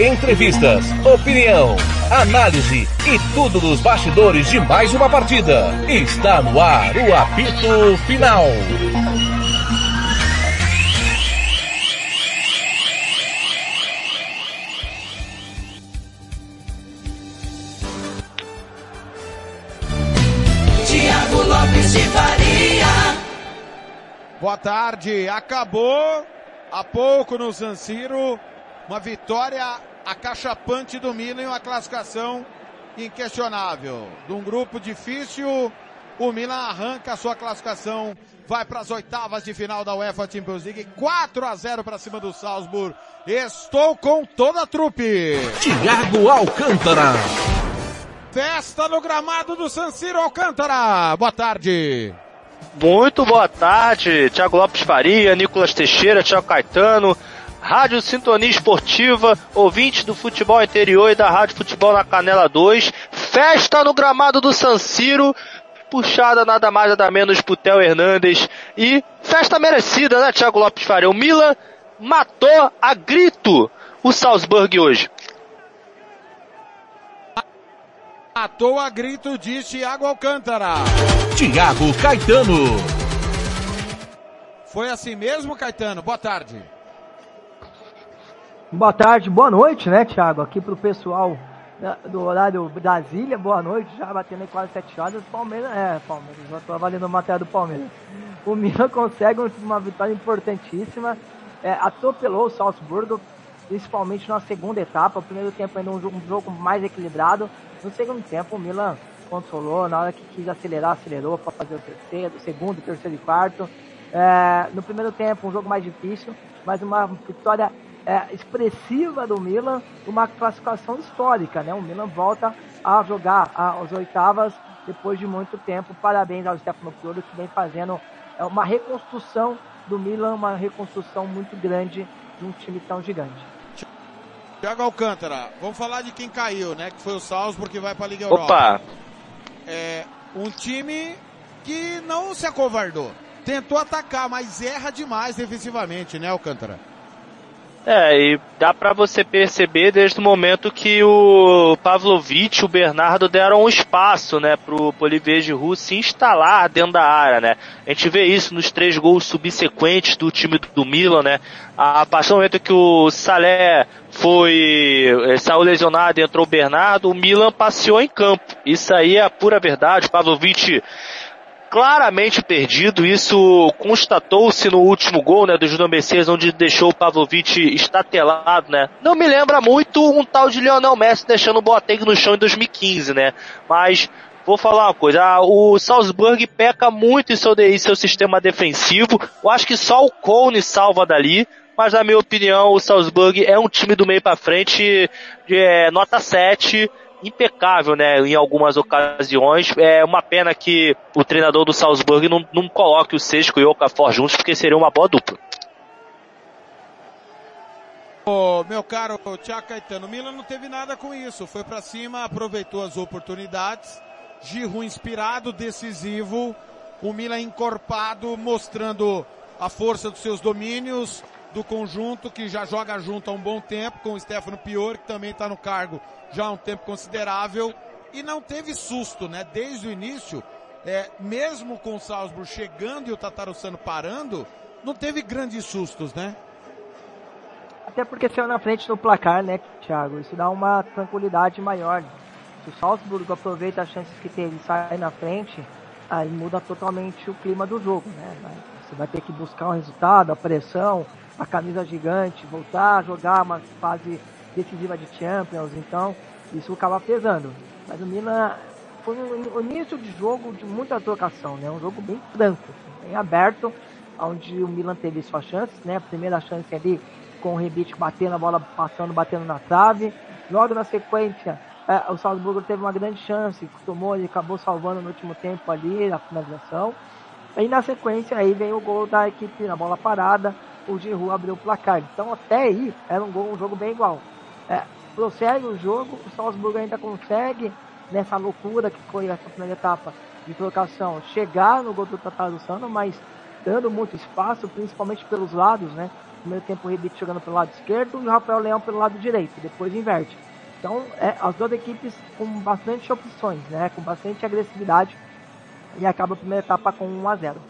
Entrevistas, opinião, análise e tudo dos bastidores de mais uma partida. Está no ar o apito final. Tiago Lopes de Faria. Boa tarde, acabou há pouco no San Siro uma vitória acachapante do Milan e uma classificação inquestionável. De um grupo difícil, o Milan arranca a sua classificação, vai para as oitavas de final da UEFA Champions League, 4 a 0 para cima do Salzburg. Estou com toda a trupe. Tiago Alcântara. Festa no gramado do San Siro Alcântara. Boa tarde. Muito boa tarde, Thiago Lopes Faria, Nicolas Teixeira, Thiago Caetano, Rádio Sintonia Esportiva, ouvinte do futebol interior e da Rádio Futebol na Canela 2. Festa no gramado do San Siro, puxada nada mais nada menos pro Theo Hernandes. E festa merecida, né, Thiago Lopes Faria? O Milan matou a grito o Salzburg hoje. Matou a grito, diz Thiago Alcântara. Tiago Caetano. Foi assim mesmo, Caetano? Boa tarde. Boa tarde, boa noite, né, Thiago? Aqui pro pessoal do horário Brasília, boa noite, já batendo aí quase sete horas. Palmeiras, é, Palmeiras, já tô avaliando a matéria do Palmeiras. O Milan consegue uma vitória importantíssima, é, atropelou o Salzburgo, principalmente na segunda etapa. O primeiro tempo ainda um jogo, um jogo mais equilibrado. No segundo tempo, o Milan controlou, na hora que quis acelerar, acelerou para fazer o terceiro, segundo, terceiro e quarto. É, no primeiro tempo, um jogo mais difícil, mas uma vitória é, expressiva do Milan, uma classificação histórica, né? O Milan volta a jogar as oitavas depois de muito tempo. Parabéns ao Stefano Pioli que vem fazendo é, uma reconstrução do Milan, uma reconstrução muito grande de um time tão gigante. Thiago Alcântara, vamos falar de quem caiu, né? Que foi o Salzburg que vai para a Liga Europa. Opa! É um time que não se acovardou. Tentou atacar, mas erra demais defensivamente, né, Alcântara? É, e dá para você perceber desde o momento que o Pavlovic e o Bernardo deram um espaço, né, pro Polivier Giroud se instalar dentro da área, né. A gente vê isso nos três gols subsequentes do time do Milan, né. A partir do momento que o Salé foi, eh, saiu lesionado e entrou o Bernardo, o Milan passeou em campo. Isso aí é a pura verdade. O Pavlovic claramente perdido. Isso constatou-se no último gol, né, do Júnior Messias, onde deixou o Pavlovic estatelado, né. Não me lembra muito um tal de Lionel Messi deixando o Boateng no chão em 2015, né. Mas vou falar uma coisa, ah, o Salzburg peca muito em seu, em seu sistema defensivo. Eu acho que só o Cone salva dali. Mas na minha opinião, o Salzburg é um time do meio para frente é, nota 7 impecável, né, em algumas ocasiões. É uma pena que o treinador do Salzburg não, não coloque o Sesco e o Okafor juntos, porque seria uma boa dupla. Oh, meu caro Tiago Caetano, o Milan não teve nada com isso. Foi para cima, aproveitou as oportunidades. Giroud inspirado, decisivo. O Milan encorpado, mostrando a força dos seus domínios, do conjunto que já joga junto há um bom tempo, com o Stefano Pior, que também está no cargo já há um tempo considerável, e não teve susto, né? Desde o início, é, mesmo com o Salzburg chegando e o Tatarussano parando, não teve grandes sustos, né? Até porque saiu na frente no placar, né, Thiago? Isso dá uma tranquilidade maior. Se o Salzburgo aproveita as chances que teve e sai na frente, aí muda totalmente o clima do jogo, né? Você vai ter que buscar um resultado, a pressão, a camisa gigante, voltar a jogar uma fase decisiva de Champions, então isso acaba pesando. Mas o Milan foi um início de jogo de muita trocação, né? Um jogo bem franco, bem aberto, onde o Milan teve suas chances, né? A primeira chance ali com o Rebic batendo a bola, passando, batendo na trave. Logo na sequência, é, o Salzburgo teve uma grande chance, tomou e acabou salvando no último tempo ali, a finalização. E na sequência aí vem o gol da equipe na bola parada, o Giroud abriu o placar. Então até aí era um, gol, um jogo bem igual. É, prossegue o jogo, o Salzburgo ainda consegue, nessa loucura que foi essa primeira etapa de trocação, chegar no gol do Tatarussano, mas dando muito espaço, principalmente pelos lados, né? Primeiro tempo o Rebite jogando pelo lado esquerdo e o Rafael Leão pelo lado direito, depois inverte. Então, é, as duas equipes com bastante opções, né? Com bastante agressividade e acaba a primeira etapa com 1 a 0.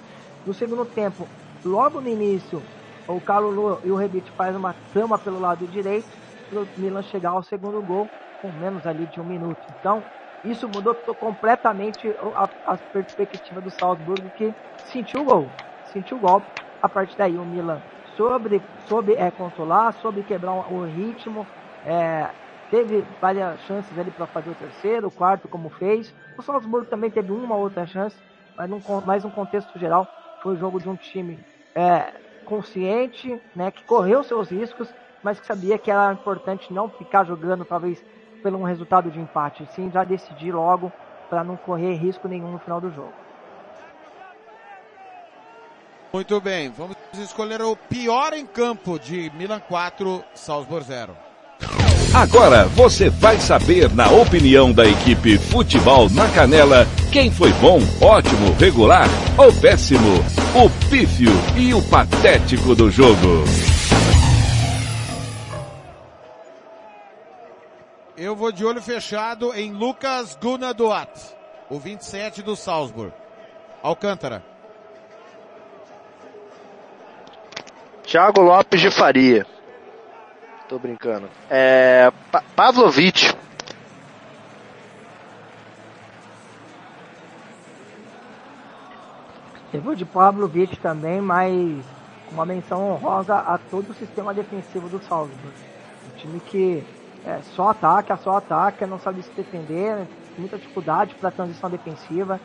No segundo tempo, logo no início, o Carlos e o Rebite fazem uma trama pelo lado direito para o Milan chegar ao segundo gol com menos ali de um minuto. Então, isso mudou completamente a, a perspectiva do Salzburgo que sentiu o gol, sentiu o golpe. A partir daí, o Milan soube, soube é, controlar, soube quebrar o ritmo, é, teve várias chances ali para fazer o terceiro, o quarto, como fez. O Salzburgo também teve uma outra chance, mas num, mais um contexto geral, foi o jogo de um time é, consciente, né, que correu seus riscos, mas que sabia que era importante não ficar jogando talvez pelo um resultado de empate, sim já decidir logo para não correr risco nenhum no final do jogo. Muito bem, vamos escolher o pior em campo de Milan 4, Salzburg 0. Agora você vai saber, na opinião da equipe Futebol na Canela, quem foi bom, ótimo, regular ou péssimo, o pífio e o patético do jogo. Eu vou de olho fechado em Lucas Gunaduat, o 27 do Salzburg. Alcântara. Thiago Lopes de Faria. Tô brincando. É. Pa Pavlovic. Eu vou de Pavlovic também, mas uma menção honrosa a todo o sistema defensivo do Salzburg. Um time que é, só ataca, só ataca, não sabe se defender, muita dificuldade para transição defensiva.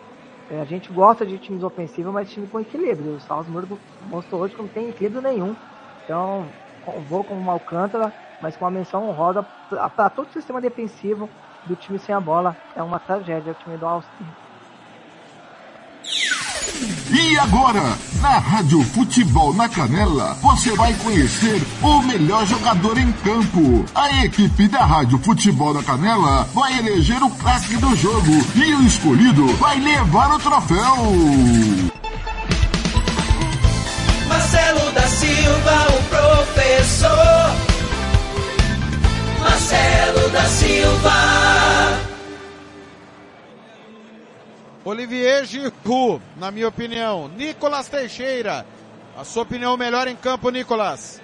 É, a gente gosta de times ofensivos, mas time com equilíbrio. O Salzburg mostrou hoje que não tem equilíbrio nenhum. Então, vou com o Alcântara, mas com uma menção honrosa para todo o sistema defensivo do time sem a bola. É uma tragédia o time do Austin. E agora, na Rádio Futebol na Canela, você vai conhecer o melhor jogador em campo. A equipe da Rádio Futebol na Canela vai eleger o craque do jogo e o escolhido vai levar o troféu. Marcelo da Silva, o professor. Marcelo da Silva. Olivier Giroud, na minha opinião. Nicolas Teixeira, a sua opinião melhor em campo, Nicolas?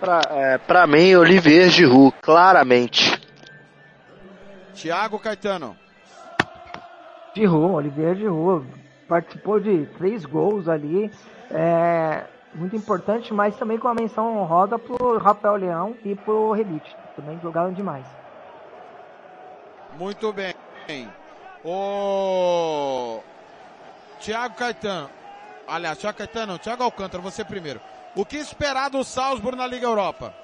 Pra, é, pra mim, Olivier Giroud, claramente. Thiago Caetano. Giroud, Olivier Giroud, participou de três gols ali, é, muito importante, mas também com a menção honrosa pro Rafael Leão e pro Rebite, também jogaram demais. Muito bem. O Thiago Caetano, aliás, Thiago Caetano, Thiago Alcântara, você primeiro. O que esperar do Salzburg na Liga Europa?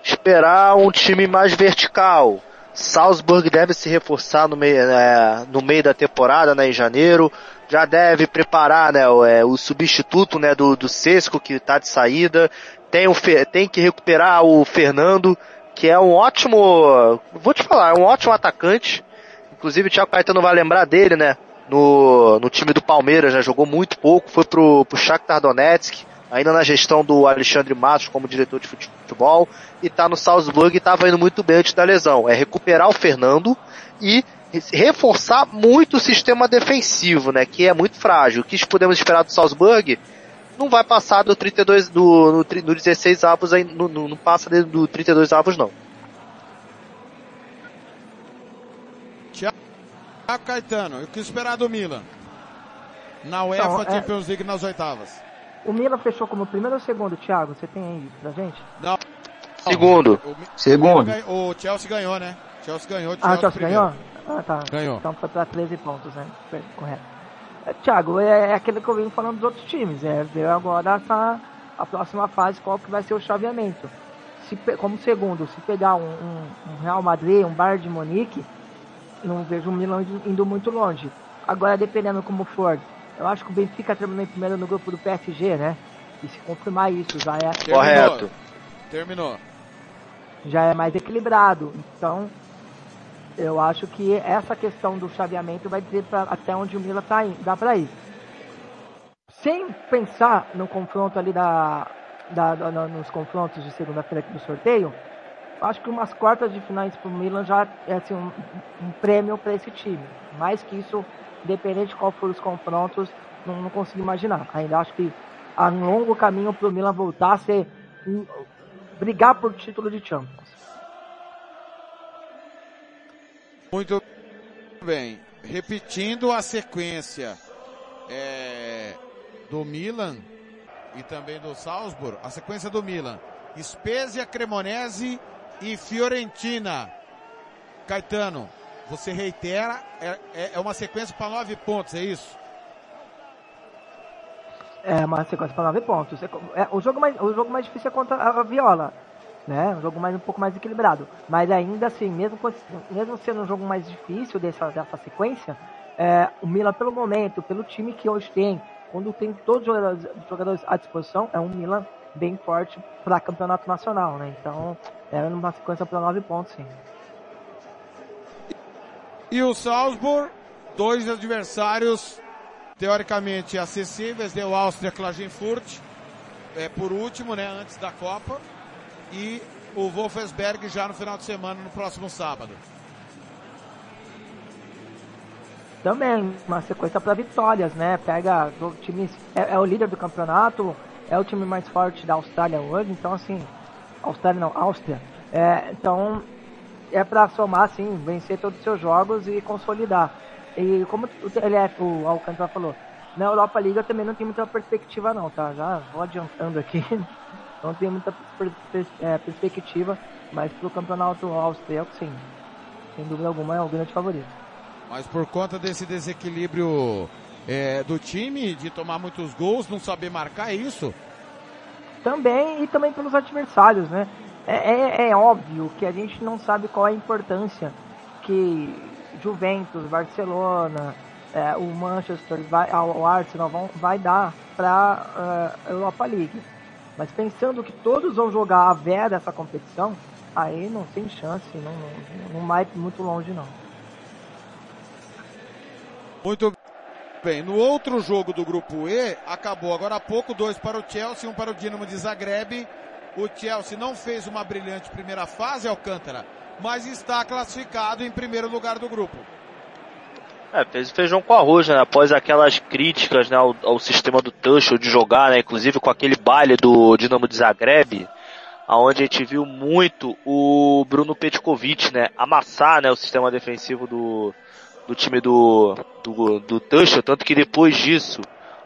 Esperar um time mais vertical. Salzburg deve se reforçar no meio, é, no meio da temporada, né, em janeiro. Já deve preparar né, o, é, o substituto né, do, do Sesco, que está de saída. Tem, o, tem que recuperar o Fernando, que é um ótimo. Vou te falar, é um ótimo atacante. Inclusive o Thiago Caetano vai lembrar dele, né? No, no time do Palmeiras, né? Jogou muito pouco, foi pro, pro Shakhtar Donetsk, ainda na gestão do Alexandre Matos como diretor de futebol, e tá no Salzburg e tava indo muito bem antes da lesão. É recuperar o Fernando e reforçar muito o sistema defensivo, né? Que é muito frágil. O que podemos esperar do Salzburg não vai passar do 32, do, no, no 16 avos, não, não passa do 32 avos não. Thiago Caetano, o que esperar do Milan? Na UEFA então, é... Champions League nas oitavas. O Milan fechou como primeiro ou segundo, Thiago? Você tem aí pra gente? Não. Segundo. O, Segundo. o Chelsea ganhou, né? Chelsea ganhou. Ah, o Chelsea primeiro. ganhou? Ah, tá. Ganhou. Então foi pra 13 pontos, né? Correto. É, Thiago, é, é aquilo que eu venho falando dos outros times. É ver agora essa, a próxima fase, qual que vai ser o chaveamento. Se, como segundo, se pegar um, um- um Real Madrid, um Bayern de Munique, não vejo o Milan indo- muito longe. Agora, dependendo como for, eu acho que o Benfica terminou em primeiro no grupo do PSG, né? E se confirmar isso, já é Terminou. Correto. Terminou. já é mais equilibrado. Então, eu acho que essa questão do chaveamento vai dizer pra, até onde o Milan tá indo, dá para ir. Sem pensar no confronto ali da, da, nos confrontos de segunda-feira aqui do sorteio, acho que umas quartas de finais pro Milan já é assim, um, um prêmio para esse time. Mais que isso, independente de qual for os confrontos, não, não consigo imaginar. Ainda acho que há um longo caminho pro Milan voltar a ser um- brigar por título de Champions. Muito bem. Repetindo a sequência é, do Milan e também do Salzburg, a sequência do Milan. Spezia, Cremonese e Fiorentina. Caetano, você reitera, é, é- é uma sequência para nove pontos, é isso? É uma sequência para nove pontos. É, é, o, jogo mais, o jogo mais difícil é contra a Viola. Né? Um jogo mais, um pouco mais equilibrado. Mas ainda assim, mesmo, mesmo sendo um jogo mais difícil dessa, dessa sequência, é, o Milan, pelo momento, pelo time que hoje tem, quando tem todos os jogadores, jogadores à disposição, é um Milan bem forte para campeonato nacional. Né? Então, é uma sequência para nove pontos, sim. E o Salzburg, dois adversários teoricamente acessíveis, deu Áustria Klagenfurt, é, por último, né, antes da Copa, e o Wolfsberg já no final de semana, no próximo sábado. Também, uma sequência para vitórias, né? Pega do time, é, é o líder do campeonato, é o time mais forte da Austrália hoje, então assim, Austrália não, Áustria. É, então, é para somar, assim, vencer todos os seus jogos e consolidar. E como o TLF, o Alcântara falou, na Europa Liga eu também não tem muita perspectiva não, tá? Já vou adiantando aqui, não tem muita é, perspectiva, mas pro campeonato austríaco sim, sem dúvida alguma é o grande favorito. Mas por conta desse desequilíbrio é, do time, de tomar muitos gols, não saber marcar é isso, Também e também pelos adversários, né? É, é, é óbvio que a gente não sabe qual é a importância que Juventus, Barcelona, é, o Manchester, vai, o Arsenal vão, vai dar para a Europa League. Mas pensando que todos vão jogar a vera essa competição, aí não tem chance, não, não, não vai muito longe não. Muito bem. No outro jogo do grupo E, acabou agora há pouco, dois para o Chelsea, um para o Dinamo de Zagreb. O Chelsea não fez uma brilhante primeira fase, Alcântara, mas está classificado em primeiro lugar do grupo. É, fez feijão com arroz, né? Após aquelas críticas né, ao, ao sistema do Tuchel de jogar, né? Inclusive com aquele baile do Dinamo de Zagreb, aonde a gente viu muito o Bruno Petkovic, né? Amassar, né? O sistema defensivo do, do time do, do, do Tuchel, tanto que depois disso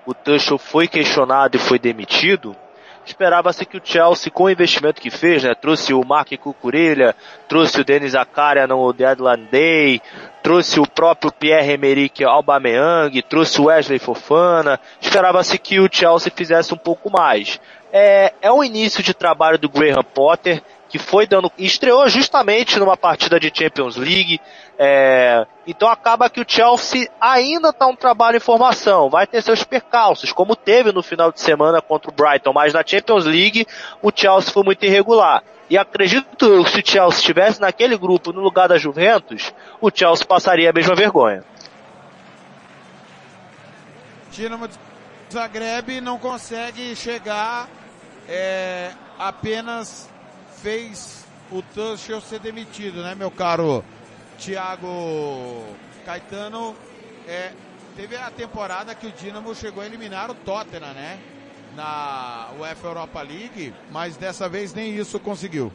o Tuchel foi questionado e foi demitido. Esperava-se que o Chelsea, com o investimento que fez, né, trouxe o Mark Cucurella, trouxe o Denis Zakaria no Deadline Day, trouxe o próprio Pierre-Emerick Aubameyang, trouxe o Wesley Fofana. Esperava-se que o Chelsea fizesse um pouco mais. É, é o início de trabalho do Graham Potter, que foi dando, estreou justamente numa partida de Champions League. É, então acaba que o Chelsea ainda está um trabalho em formação, vai ter seus percalços, como teve no final de semana contra o Brighton, mas na Champions League o Chelsea foi muito irregular. E acredito que se o Chelsea estivesse naquele grupo no lugar da Juventus, o Chelsea passaria a mesma vergonha. Dinamo Zagreb não consegue chegar, é, apenas fez o Tuchel ser demitido, né, meu caro Thiago Caetano? É, teve a temporada que o Dinamo chegou a eliminar o Tottenham, né? Na UEFA Europa League, mas dessa vez nem isso conseguiu.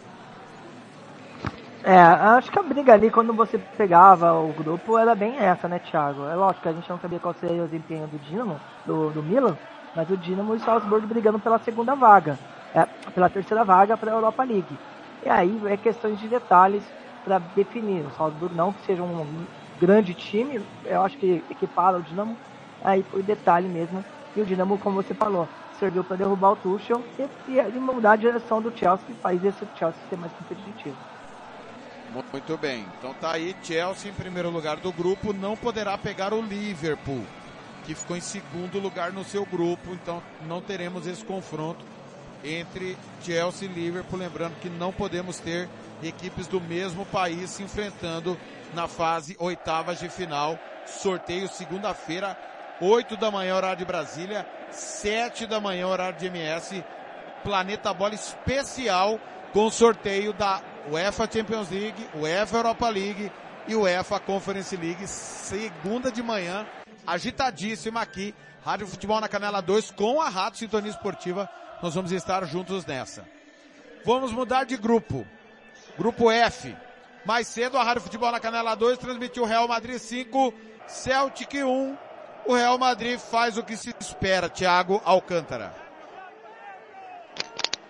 É, acho que a briga ali, quando você pegava o grupo, era bem essa, né, Thiago? É lógico que a gente não sabia qual seria o desempenho do Dinamo, do, do Milan, mas o Dinamo e o Salzburg brigando pela segunda vaga, é, pela terceira vaga para a Europa League. E aí é questões de detalhes para definir. O Salzburg não que seja um grande time, eu acho que equipara o Dinamo, aí foi detalhe mesmo. E o Dinamo, como você falou, serviu para derrubar o Tuchel e, e mudar a direção do Chelsea, faz esse Chelsea ser mais competitivo. Muito bem, então tá aí Chelsea em primeiro lugar do grupo, não poderá pegar o Liverpool, que ficou em segundo lugar no seu grupo, então não teremos esse confronto entre Chelsea e Liverpool, lembrando que não podemos ter equipes do mesmo país se enfrentando na fase oitavas de final. Sorteio segunda-feira, 8 da manhã, horário de Brasília, 7 da manhã, horário de MS. Planeta Bola especial com sorteio da UEFA Champions League, UEFA Europa League e UEFA Conference League, segunda de manhã, agitadíssima aqui, Rádio Futebol na Canela 2 com a Rádio Sintonia Esportiva. Nós vamos estar juntos nessa. Vamos mudar de grupo. Grupo F. Mais cedo a Rádio Futebol na Canela 2 transmitiu Real Madrid 5, Celtic 1. O Real Madrid faz o que se espera, Thiago Alcântara.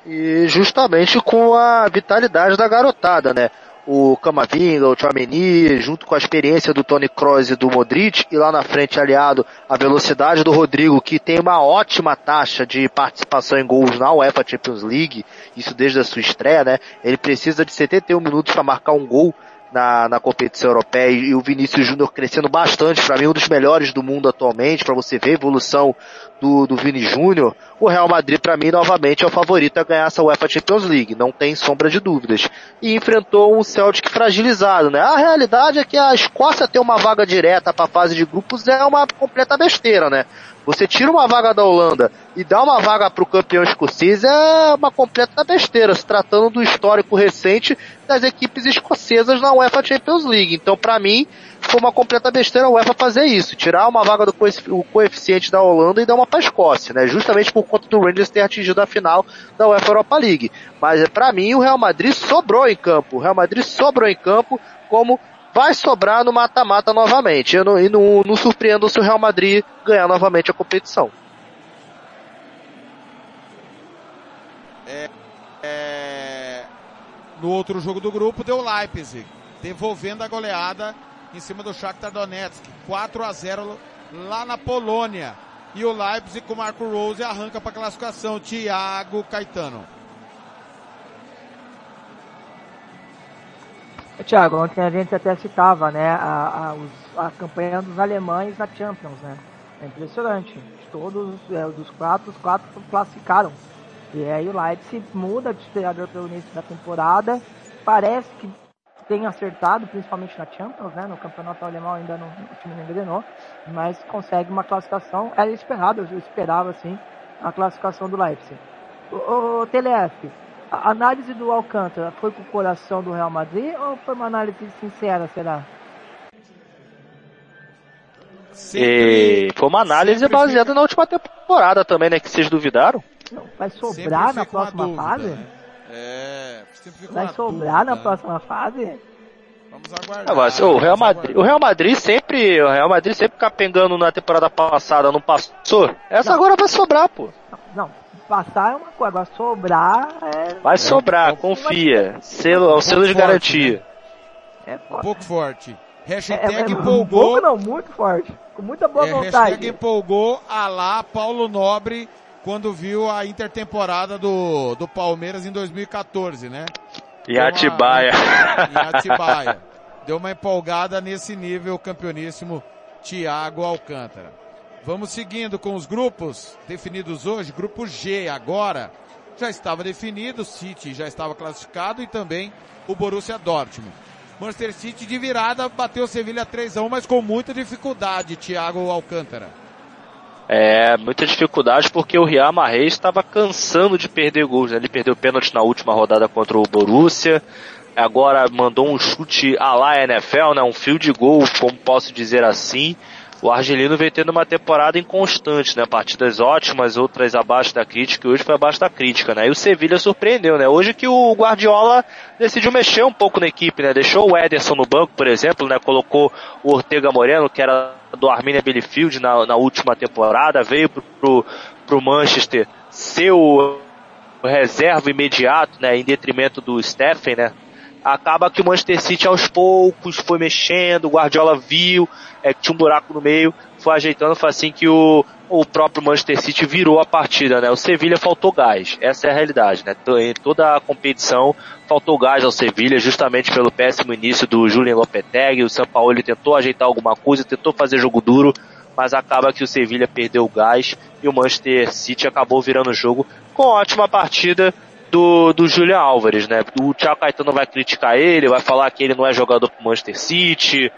E justamente com a vitalidade da garotada, né? O Camavinga, o Chouameni, junto com a experiência do Tony Kroos e do Modric, e lá na frente aliado a velocidade do Rodrigo, que tem uma ótima taxa de participação em gols na UEFA Champions League, isso desde a sua estreia, né? Ele precisa de 71 minutos para marcar um gol na, na competição europeia e o Vinícius Júnior crescendo bastante, para mim um dos melhores do mundo atualmente, para você ver a evolução do, do Vini Júnior, o Real Madrid para mim novamente é o favorito a ganhar essa UEFA Champions League, não tem sombra de dúvidas. E enfrentou um Celtic fragilizado, né? A realidade é que a Escócia ter uma vaga direta para a fase de grupos é uma completa besteira, né? Você tira uma vaga da Holanda e dá uma vaga para o campeão escocês é uma completa besteira, se tratando do histórico recente das equipes escocesas na UEFA Champions League. Então, para mim, foi uma completa besteira a UEFA fazer isso, tirar uma vaga do coeficiente da Holanda e dar uma para a Escócia, né? Justamente por conta do Rangers ter atingido a final da UEFA Europa League. Mas para mim, o Real Madrid sobrou em campo. O Real Madrid sobrou em campo como vai sobrar no mata-mata novamente. Eu não, e não, não surpreendo se o Real Madrid ganhar novamente a competição. É, é, no outro jogo do grupo deu Leipzig, devolvendo a goleada em cima do Shakhtar Donetsk, 4 a 0 lá na Polônia. E o Leipzig com o Marco Rose arranca para classificação. Thiago Caetano. Tiago, ontem a gente até citava, né, a, a, a, campanha dos alemães na Champions, né? É impressionante. Todos é, dos quatro, os quatro classificaram. E aí o Leipzig muda de treinador pelo início da temporada. Parece que tem acertado, principalmente na Champions, né? No campeonato alemão ainda não, o time não engrenou, mas consegue uma classificação. Era esperado, eu esperava assim, a classificação do Leipzig. O, o TLF, a análise do Alcântara foi com o coração do Real Madrid ou foi uma análise sincera, será? E foi uma análise baseada na última temporada também, né? Que vocês duvidaram. Não, vai sobrar na próxima dúvida, fase? Né? É, vai sobrar dúvida. na próxima fase? Vamos aguardar. mas, o, Real Madrid, o Real Madrid sempre, o Real Madrid sempre capengando na temporada passada, não passou? Essa não. agora vai sobrar, pô. Não, passar é uma coisa, agora sobrar é. Vai sobrar, confia. Selo, é o selo de garantia. Né? É um pouco forte. Hashtag é, é, empolgou. Um pouco não, muito forte. Com muita boa é, vontade. Hashtag empolgou a lá Paulo Nobre quando viu a intertemporada do, do Palmeiras em 2014, né? E Atibaia. Em Atibaia. Deu uma empolgada nesse nível campeoníssimo Thiago Alcântara. Vamos seguindo com os grupos definidos hoje. Grupo G agora já estava definido, o City já estava classificado e também o Borussia Dortmund. Manchester City de virada bateu o Sevilha 3 a 1, mas com muita dificuldade, Thiago Alcântara. Muita dificuldade porque o Real Mahrez estava cansando de perder gols. Né? Ele perdeu pênalti na última rodada contra o Borussia. Agora mandou um chute à la NFL, né? um fio de gol, como posso dizer assim o Argelino vem tendo uma temporada inconstante, né? Partidas ótimas, outras abaixo da crítica, e hoje foi abaixo da crítica, né? E o Sevilha surpreendeu, né? Hoje que o Guardiola decidiu mexer um pouco na equipe, né? Deixou o Ederson no banco, por exemplo, né? Colocou o Ortega Moreno, que era do Arminia Bielefeld na, na última temporada, veio pro, pro, pro Manchester ser o reserva imediato, né, em detrimento do Stephen, né, acaba que o Manchester City aos poucos foi mexendo, o Guardiola viu é, que tinha um buraco no meio, foi ajeitando, foi assim que o, o próprio Manchester City virou a partida, né? O Sevilha faltou gás, essa é a realidade, né? Em toda a competição faltou gás ao Sevilha, justamente pelo péssimo início do Julian Lopetegui, o São Paulo ele tentou ajeitar alguma coisa, tentou fazer jogo duro, mas acaba que o Sevilha perdeu o gás e o Manchester City acabou virando o jogo com ótima partida do, do Julian Álvares, né? O Thiago Caetano vai criticar ele, vai falar que ele não é jogador pro Manchester City,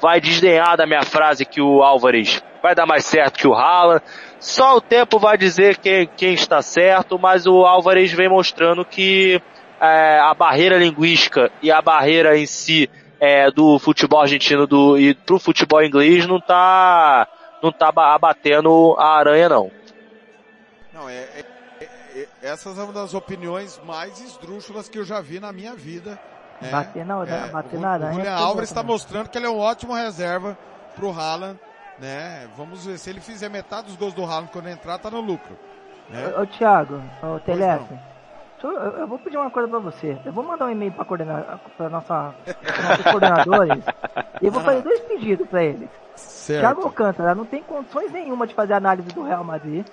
vai desdenhar da minha frase que o Álvares vai dar mais certo que o Haaland. Só o tempo vai dizer quem, quem está certo, mas o Álvares vem mostrando que é, a barreira linguística e a barreira em si é, do futebol argentino do, e pro futebol inglês não tá, não tá abatendo a aranha não. Não, é, é essas são uma das opiniões mais esdrúxulas que eu já vi na minha vida. Né? Bater na, é, bater na aranha. O Julian Alves está mostrando que ele é um ótimo reserva pro Haaland, né? Vamos ver se ele fizer metade dos gols do Haaland quando entrar, tá no lucro. Né? Ô, ô Thiago, ô Telef, eu, eu vou pedir uma coisa pra você. Eu vou mandar um e-mail pra, coordena, pra nossa, nossos coordenadores e eu vou fazer dois pedidos pra eles. Certo. Thiago Alcântara não tem condições nenhuma de fazer análise do Real Madrid.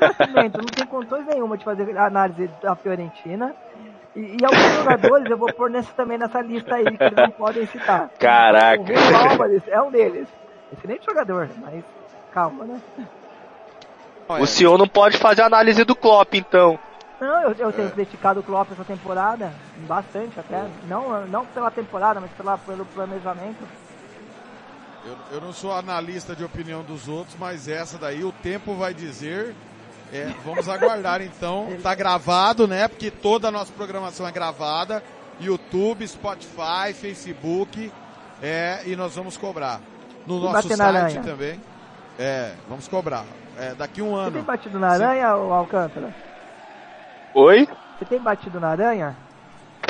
Nascimento não tem condições nenhuma de fazer análise da Fiorentina. E, e, alguns jogadores eu vou pôr nessa, também nessa lista aí, que eles não podem citar. Caraca! O Rui Álvares é um deles. Excelente jogador, mas calma, né? O senhor não pode fazer análise do Klopp, então. Não, eu, eu tenho é. criticado o Klopp essa temporada, bastante até. Não, não pela temporada, mas pela, pelo planejamento. Eu, eu não sou analista de opinião dos outros, mas essa daí o tempo vai dizer. É, vamos aguardar então. Tá gravado, né? Porque toda a nossa programação é gravada. YouTube, Spotify, Facebook. É, e nós vamos cobrar. No e nosso site também. É, vamos cobrar. É, daqui um ano. Você tem batido na aranha, ou Alcântara? Oi? Você tem batido na aranha?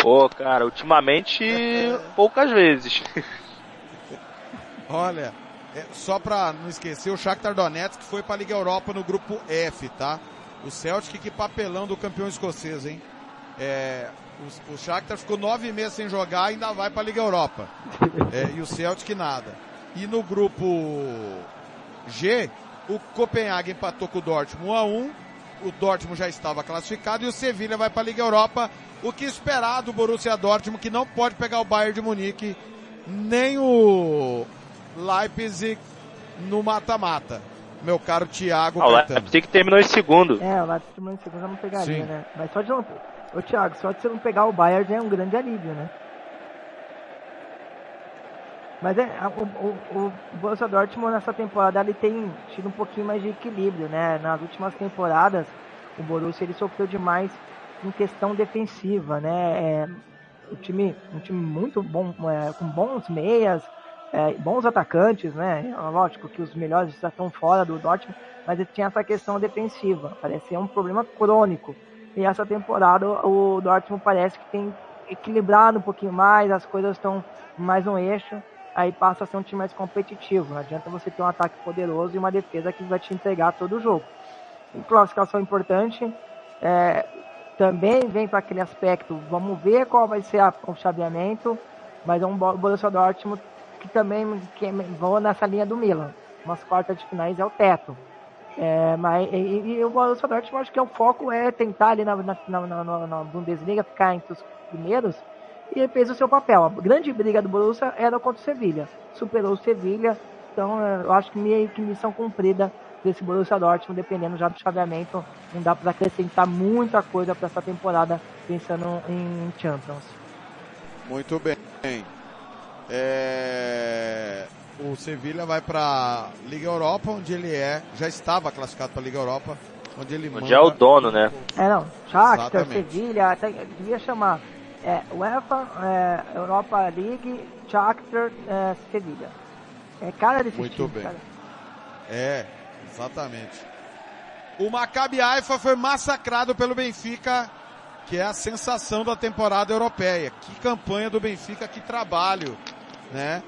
Pô, cara, ultimamente poucas vezes. Olha, é, só para não esquecer, o Shakhtar Donetsk foi para a Liga Europa no grupo F, tá? O Celtic que papelão do campeão escocês, hein? É, o, o Shakhtar ficou nove meses sem jogar e ainda vai para a Liga Europa. É, e o Celtic nada. E no grupo G, o Copenhague empatou com o Dortmund 1 a 1. O Dortmund já estava classificado e o Sevilha vai para a Liga Europa. O que esperar do Borussia Dortmund que não pode pegar o Bayern de Munique nem o Leipzig no mata-mata. Meu caro Thiago ah, O Leipzig terminou em segundo. É, o Leipzig terminou em segundo, eu não pegaria, Sim. né? Mas só de não... Ô Thiago, só de você não pegar o Bayern já é um grande alívio, né? Mas é, o, o, o Borussia Dortmund nessa temporada ele tem tido um pouquinho mais de equilíbrio, né? Nas últimas temporadas, o Borussia ele sofreu demais em questão defensiva, né? É, o time, um time muito bom, é, com bons meias, é, bons atacantes, né? Lógico que os melhores já estão fora do Dortmund, mas ele tinha essa questão defensiva, parecia um problema crônico. E essa temporada o Dortmund parece que tem equilibrado um pouquinho mais, as coisas estão mais no eixo, aí passa a ser um time mais competitivo. Não adianta você ter um ataque poderoso e uma defesa que vai te entregar todo o jogo. E classificação importante, é, também vem para aquele aspecto, vamos ver qual vai ser a, o chaveamento, mas é um Borussia Dortmund que também que vão nessa linha do Milan. Umas quartas de finais é o teto. É, mas, e, e o Borussia Dortmund acho que é o foco é tentar ali na, na, na, na, na Bundesliga ficar entre os primeiros e ele fez o seu papel. A grande briga do Borussia era contra o Sevilha. Superou o Sevilha, então é, eu acho que meio que missão cumprida desse Borussia Dortmund, dependendo já do chaveamento, não dá para acrescentar muita coisa para essa temporada pensando em Champions. Muito bem. É... O Sevilha vai para Liga Europa, onde ele é, já estava classificado para Liga Europa, onde ele onde é o dono, né? É não, Shakhtar, Sevilha, até devia chamar é, UEFA, é, Europa League, Shakhtar, é, Sevilha. É cara desse Muito time, bem. Cara. É, exatamente. O Maccabi Haifa foi massacrado pelo Benfica que é a sensação da temporada europeia. Que campanha do Benfica, que trabalho, né?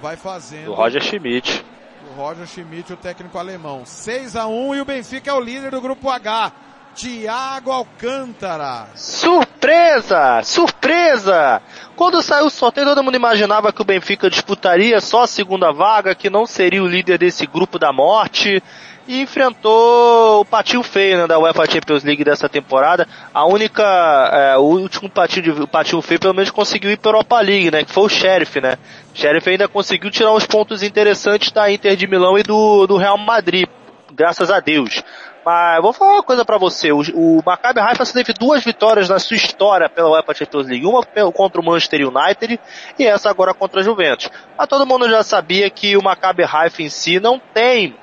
Vai fazendo. O Roger Schmidt. O Roger Schmidt, o técnico alemão. 6 a 1 e o Benfica é o líder do grupo H. Tiago Alcântara. Surpresa! Surpresa! Quando saiu o sorteio, todo mundo imaginava que o Benfica disputaria só a segunda vaga, que não seria o líder desse grupo da morte. E enfrentou o patinho feio né, da UEFA Champions League dessa temporada. A única, é, o último patinho, de, o patinho feio pelo menos conseguiu ir para a Europa League, né? Que foi o Sheriff, né? O Sheriff ainda conseguiu tirar uns pontos interessantes da Inter de Milão e do, do Real Madrid. Graças a Deus. Mas vou falar uma coisa para você. O, o Maccabi Haifa teve duas vitórias na sua história pela UEFA Champions League. Uma contra o Manchester United e essa agora contra a Juventus. Mas todo mundo já sabia que o Maccabi Haifa em si não tem,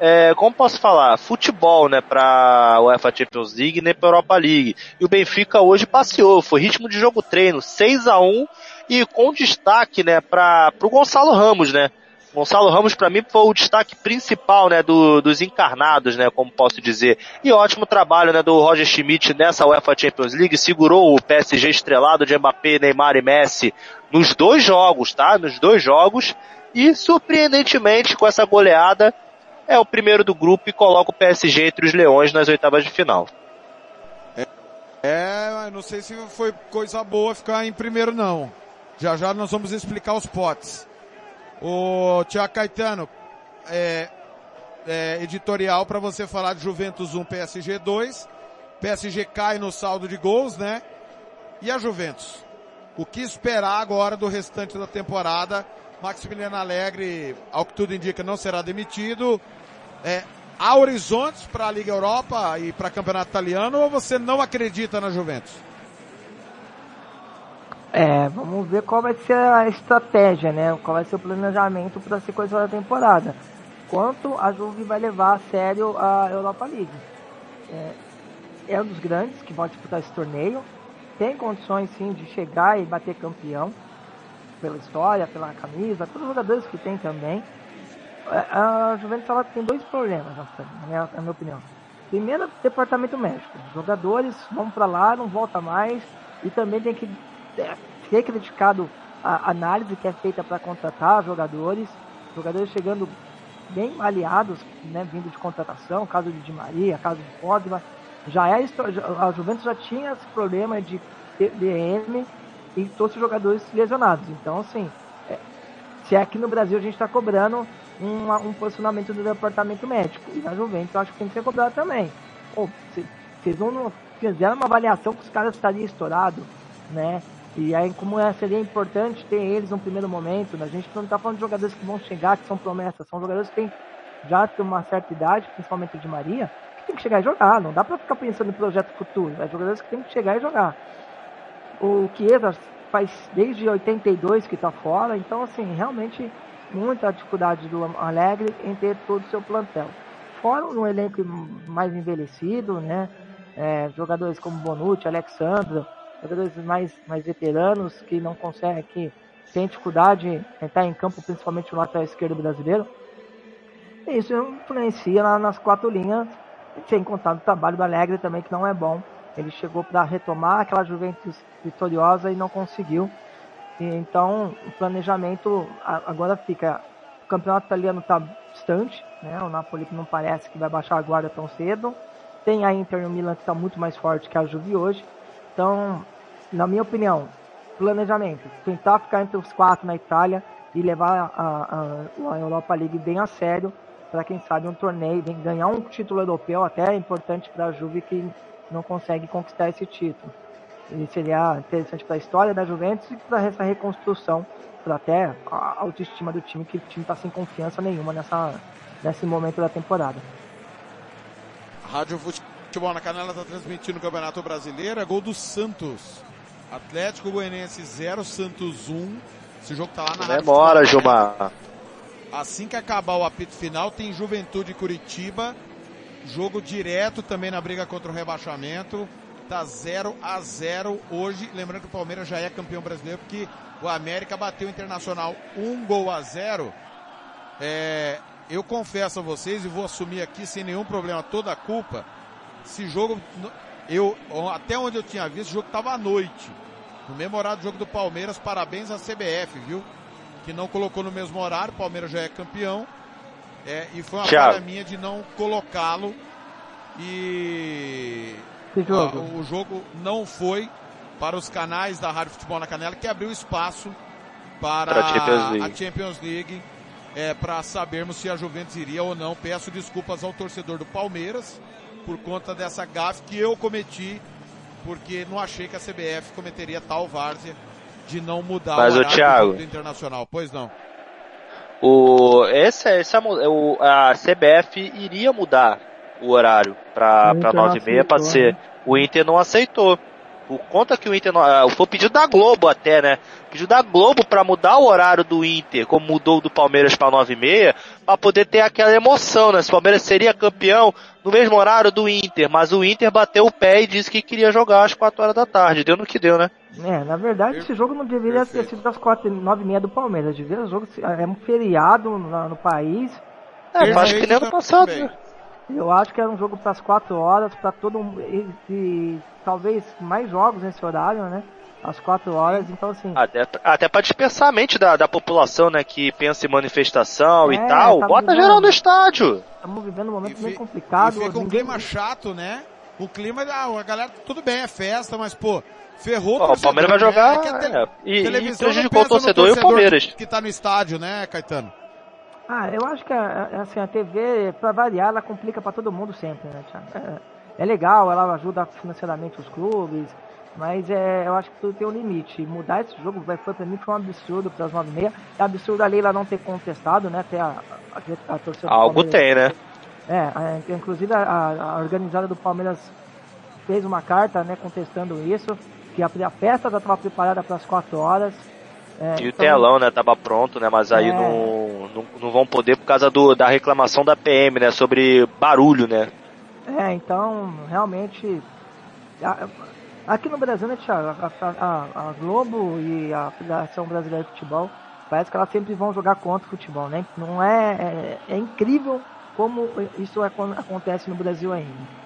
é, como posso falar, futebol, né, pra UEFA Champions League nem pra Europa League. E o Benfica hoje passeou, foi ritmo de jogo treino, 6 a 1 e com destaque, né, para pro Gonçalo Ramos, né, Gonçalo Ramos para mim foi o destaque principal, né, do, dos encarnados, né, como posso dizer. E ótimo trabalho, né, do Roger Schmidt nessa UEFA Champions League, segurou o PSG estrelado de Mbappé, Neymar e Messi nos dois jogos, tá? Nos dois jogos. E surpreendentemente com essa goleada é o primeiro do grupo e coloca o PSG entre os leões nas oitavas de final. É, é não sei se foi coisa boa ficar em primeiro não. Já já nós vamos explicar os potes. O Tiago Caetano, é, é, editorial para você falar de Juventus 1, PSG 2. PSG cai no saldo de gols, né? E a Juventus? O que esperar agora do restante da temporada? Maximiliano Alegre, ao que tudo indica, não será demitido. É, há horizontes para a Liga Europa e para o Campeonato Italiano ou você não acredita na Juventus? É, vamos ver qual vai ser a estratégia, né? Qual vai ser o planejamento para a sequência da temporada. Quanto a Juve vai levar a sério a Europa League. É, é um dos grandes que vão disputar esse torneio. Tem condições sim de chegar e bater campeão. Pela história, pela camisa, todos os jogadores que tem também. É, a Juventus ela tem dois problemas, na minha, na minha opinião. Primeiro, departamento médico. Os jogadores vão para lá, não volta mais. E também tem que ser criticado a análise que é feita para contratar jogadores, jogadores chegando bem aliados, né, vindo de contratação, caso de Di Maria, caso de Pogba, já é a Juventus já tinha esse problema de DM e todos os jogadores lesionados. Então, assim, é, se aqui no Brasil a gente está cobrando um, um, posicionamento do departamento médico, e na Juventus acho que tem que ser cobrado também. Pô, vocês fizeram uma avaliação que os caras estariam estourados, né? E aí, como é, seria importante ter eles no primeiro momento, né? a gente não está falando de jogadores que vão chegar, que são promessas, são jogadores que têm já tem uma certa idade, principalmente de Maria, que tem que chegar e jogar. Não dá para ficar pensando em projeto futuro. É jogadores que tem que chegar e jogar. O Chiesa faz desde 82 que está fora, então, assim, realmente muita dificuldade do Alegre em ter todo o seu plantel. Fora um elenco mais envelhecido, né? É, jogadores como Bonucci, Alexandre, jogadores mais, mais veteranos que não conseguem, que tem dificuldade em estar em campo, principalmente no lateral esquerdo brasileiro. E isso influencia na, nas quatro linhas, sem contar o trabalho do Alegre também, que não é bom. Ele chegou para retomar aquela Juventus vitoriosa e não conseguiu. Então, o planejamento agora fica. O campeonato italiano está distante, né? O Napoli não parece que vai baixar a guarda tão cedo. Tem a Inter e o Milan que está muito mais forte que a Juve hoje. Então, na minha opinião, planejamento, tentar ficar entre os quatro na Itália e levar a, a, a Europa League bem a sério para quem sabe um torneio, ganhar um título europeu até é importante para a Juve que não consegue conquistar esse título. E seria interessante para a história da Juventus e para essa reconstrução, para até a autoestima do time, que o time está sem confiança nenhuma nessa, nesse momento da temporada. Rádio Futebol na Canela está transmitindo o Campeonato Brasileiro. É gol do Santos. Atlético Goianiense 0, Santos 1. Esse jogo tá lá na Demora, Gilmar. Assim que acabar o apito final, tem Juventude Curitiba. Jogo direto também na briga contra o rebaixamento. Tá 0 a 0 hoje. Lembrando que o Palmeiras já é campeão brasileiro, porque o América bateu o Internacional um gol a zero. É, eu confesso a vocês e vou assumir aqui sem nenhum problema toda a culpa esse jogo, eu, até onde eu tinha visto, o jogo estava à noite. No mesmo horário do jogo do Palmeiras, parabéns à CBF, viu? Que não colocou no mesmo horário, o Palmeiras já é campeão. É, e foi uma falha minha de não colocá-lo E Que jogo? ah, o jogo não foi para os canais da Rádio Futebol na Canela, que abriu espaço para Para a Champions League. a Champions League, é, para sabermos se a Juventus iria ou não. Peço desculpas ao torcedor do Palmeiras por conta dessa gafe que eu cometi, porque não achei que a CBF cometeria tal várzea de não mudar Mas, o horário Thiago, do Internacional. Pois não. O, é mu- o, a CBF iria mudar o horário não 9 e meia, pode ser. O Inter não aceitou. Por conta que o Inter não, ah, foi pedido da Globo até, né? Pedido da Globo pra mudar o horário do Inter, como mudou do Palmeiras pra 9 e meia, pra poder ter aquela emoção, né? Se o Palmeiras seria campeão no mesmo horário do Inter, mas o Inter bateu o pé e disse que queria jogar às 4 horas da tarde. Deu no que deu, né? É, na verdade, esse jogo não deveria ter sido das quatro, nove e meia do Palmeiras. Devia o jogo ser- é um feriado no, no país. É, eu acho que nem ano Perfeito passado, também. né? Eu acho que era um jogo para as quatro horas, para todo mundo. E, e talvez mais jogos nesse horário, né? Às quatro horas, então assim. Até, até pra dispersar a mente da, da população, né, que pensa em manifestação É, e tal. tá Bota vivendo- geral no estádio. Estamos vivendo um momento E meio complicado. E fica um ninguém- clima chato, né? O clima, ah, a galera, tudo bem, é festa, mas pô, ferrou Ó, o torcedor, Palmeiras vai né? jogar, É que a te- é, e- e prejudicou o no torcedor e o Palmeiras. Que tá no estádio, né, Caetano? Ah, eu acho que a, assim, a TV, pra variar, ela complica pra todo mundo sempre, né, Thiago? É, é legal, ela ajuda financeiramente os clubes, mas é, eu acho que tudo tem um limite. Mudar esse jogo vai, foi pra mim foi um absurdo para as nove e meia. É absurdo a Leila não ter contestado, né? Até a, a, a torcida Algo tem, né? É, a- inclusive a, a- organizada do Palmeiras fez uma carta, né, contestando isso, que a, a festa já estava preparada para as quatro horas. É, E o então- telão, né, tava pronto, né, mas aí É. não, não, não vão poder por causa do, da reclamação da PM, né, sobre barulho, né. É, então, realmente. a- aqui no Brasil, né, Thiago? A, a- a- Globo e a Federação Brasileira de Futebol parece que elas sempre vão jogar contra o futebol, né? Não é. É, é incrível como isso acon- acontece no Brasil ainda.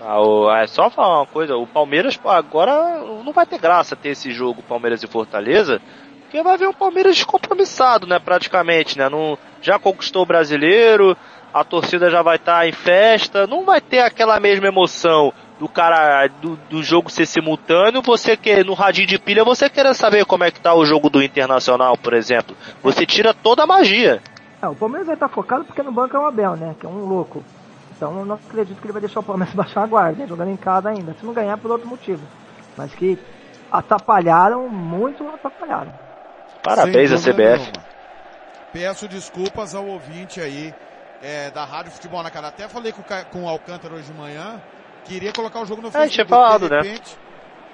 Ah, o- é só falar uma coisa, o Palmeiras agora não vai ter graça ter esse jogo Palmeiras e Fortaleza, porque vai ver um Palmeiras descompromissado, né, praticamente, né, não, já conquistou o brasileiro, a torcida já vai estar em festa, não vai ter aquela mesma emoção do cara, do, do jogo ser simultâneo, você que no radinho de pilha, você querendo saber como é que tá o jogo do Internacional, por exemplo, você tira toda a magia. É, o Palmeiras vai estar focado porque no banco é o Abel, né? Que é um louco. Então eu não acredito que ele vai deixar o Palmeiras baixar a guarda, né? Jogando em casa ainda. Se não ganhar por outro motivo. Mas que atrapalharam, muito atrapalharam. Parabéns à CBF. nenhuma. Peço desculpas ao ouvinte aí é, da Rádio Futebol na Cara. Até falei com, com o Alcântara hoje de manhã. Queria colocar o jogo no É, tinha Facebook. falado, de né? repente,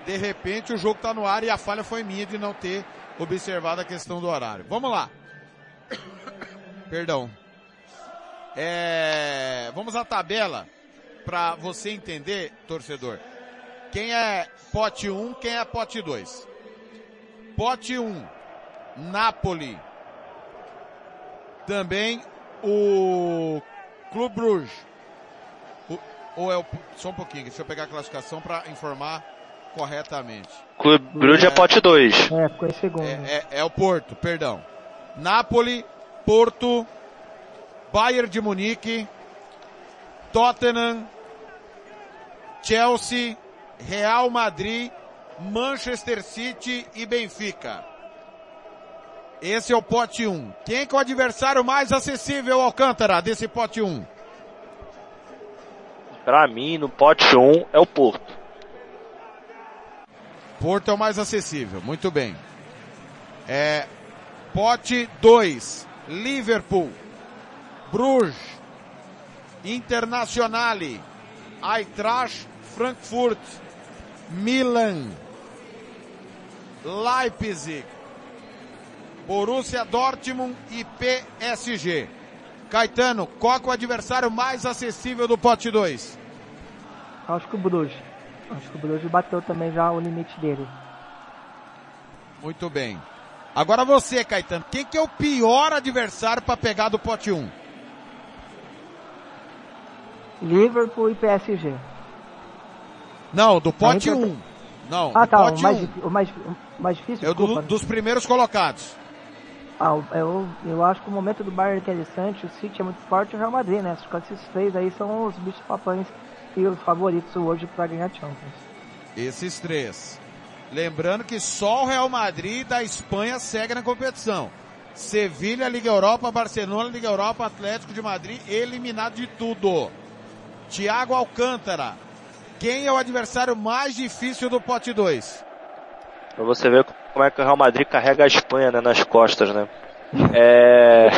De repente o jogo tá no ar e a falha foi minha de não ter observado a questão do horário. Vamos lá. Perdão. É, vamos à tabela para você entender, torcedor. Quem é pote 1, quem é pote 2. Pote 1, Napoli. Também o Clube Bruges. O- ou é o, só um pouquinho, deixa eu pegar a classificação para informar corretamente. Clube Bruges é pote 2. É, ficou em segundo. É, é, é o Porto, perdão. Napoli, Porto, Bayern de Munique, Tottenham, Chelsea, Real Madrid, Manchester City e Benfica. Esse é o pote 1. Quem que é o adversário mais acessível, Alcântara, desse pote 1? Pra mim, no pote 1 é o Porto. Porto é o mais acessível, muito bem. É, pote 2, Liverpool, Bruges, Internazionale, Eintracht Frankfurt, Milan, Leipzig, Borussia Dortmund e PSG. Caetano, qual é o adversário mais acessível do pote 2? Acho que o Bruges. Acho que o Bruges bateu também já o limite dele. Muito bem. Agora você, Caetano, quem que é o pior adversário para pegar do pote 1? Liverpool e PSG. Não, do pote Aí, 1. Não, Ah, tá. Pote mais, 1. difí- o mais, o mais difícil, É o do- desculpa. dos primeiros colocados. Ah, eu, eu acho que o momento do Bayern é interessante, o City é muito forte e o Real Madrid, né? Acho que esses três aí são os bichos papães e os favoritos hoje para ganhar Champions. Esses três. Lembrando que só o Real Madrid da Espanha segue na competição. Sevilha, Liga Europa, Barcelona, Liga Europa, Atlético de Madrid, eliminado de tudo. Thiago Alcântara. Quem é o adversário mais difícil do pote 2? Pra você ver como é que o Real Madrid carrega a Espanha né, nas costas, né? É...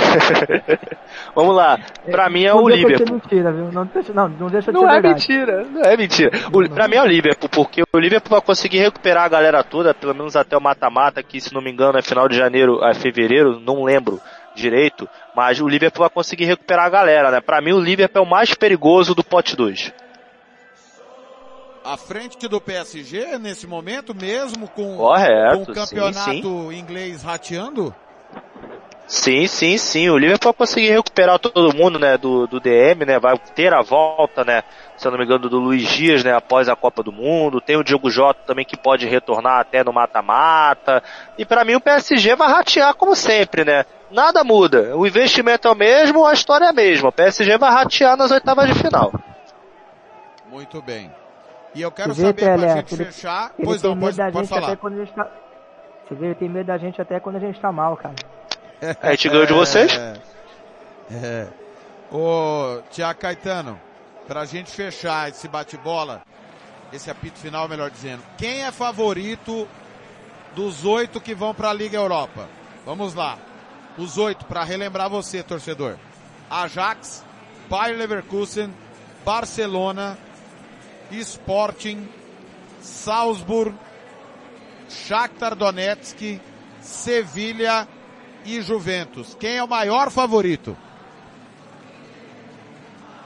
Vamos lá. Pra mim é não o Liverpool. Mentira, viu? Não deixa, não, não deixa de Não é verdade. mentira, não é mentira. O, pra mim é o Liverpool, porque o Liverpool vai conseguir recuperar a galera toda, pelo menos até o mata-mata, que se não me engano é final de janeiro a fevereiro, não lembro direito, mas o Liverpool vai conseguir recuperar a galera, né? Pra mim o Liverpool é o mais perigoso do pote 2. À frente do PSG nesse momento, mesmo com, Correto, com o sim, campeonato inglês rateando? Sim, sim, sim. O Liverpool vai conseguir recuperar todo mundo, né, do, do DM, né, vai ter a volta, né, se eu não me engano, do Luiz Dias, né, após a Copa do Mundo. Tem o Diogo Jota também que pode retornar até no mata-mata. E pra mim o PSG vai ratear como sempre, né. Nada muda. O investimento é o mesmo, a história é a mesma. O PSG vai ratear nas oitavas de final. Muito bem. E eu quero saber pra Pelé, gente ele- fechar. Ele Pois tem não, medo pode, da pode gente até falar. quando a gente tá. Você vê, ele tem medo da gente até quando a gente tá mal, cara. A gente ganhou de vocês? É. é. Ô, Tiago Caetano, pra gente fechar esse bate-bola, esse apito final, melhor dizendo, quem é favorito dos oito que vão pra Liga Europa? Vamos lá. Os oito, pra relembrar você, torcedor. Ajax, Bayer Leverkusen, Barcelona, Sporting, Salzburg, Shakhtar Donetsk, Sevilha e Juventus. Quem é o maior favorito?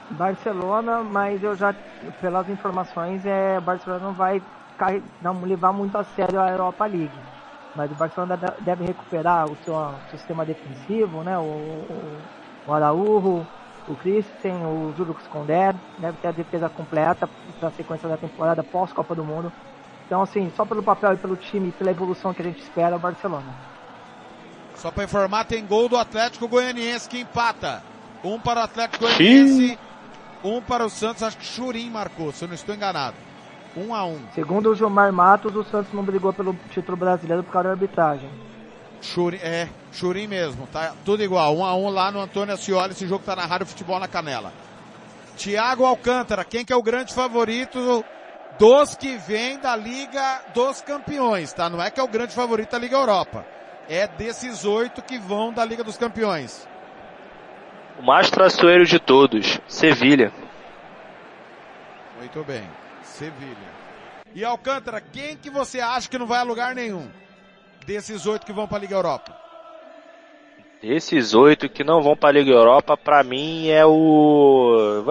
Barcelona, mas eu já, pelas informações, é, o Barcelona não vai não levar muito a sério a Europa League. Mas o Barcelona de- deve recuperar o seu, seu sistema defensivo, né? O, o, o Araújo, o Christensen, o Júlio Sconder, deve ter a defesa completa para a sequência da temporada pós-Copa do Mundo. Então, assim, só pelo papel e pelo time e pela evolução que a gente espera, o Barcelona. Só para informar, tem gol do Atlético Goianiense que empata. Um para o Atlético Goianiense, um para o Santos. Acho que Churim marcou, se eu não estou enganado. Um a um. Segundo o Gilmar Matos, o Santos não brigou pelo título brasileiro por causa da arbitragem. Churim, é, Churim mesmo, tá tudo igual. Um a um lá no Antônio Ascioli, esse jogo tá na Rádio Futebol na Canela. Tiago Alcântara, quem que é o grande favorito dos que vem da Liga dos Campeões, tá? Não é que é o grande favorito da Liga Europa. É desses oito que vão da Liga dos Campeões. O mais traiçoeiro de todos, Sevilha. Muito bem. Sevilha. E Alcântara, quem que você acha que não vai a lugar nenhum? Desses oito que vão para a Liga Europa. Esses oito que não vão pra Liga Europa, pra mim é o.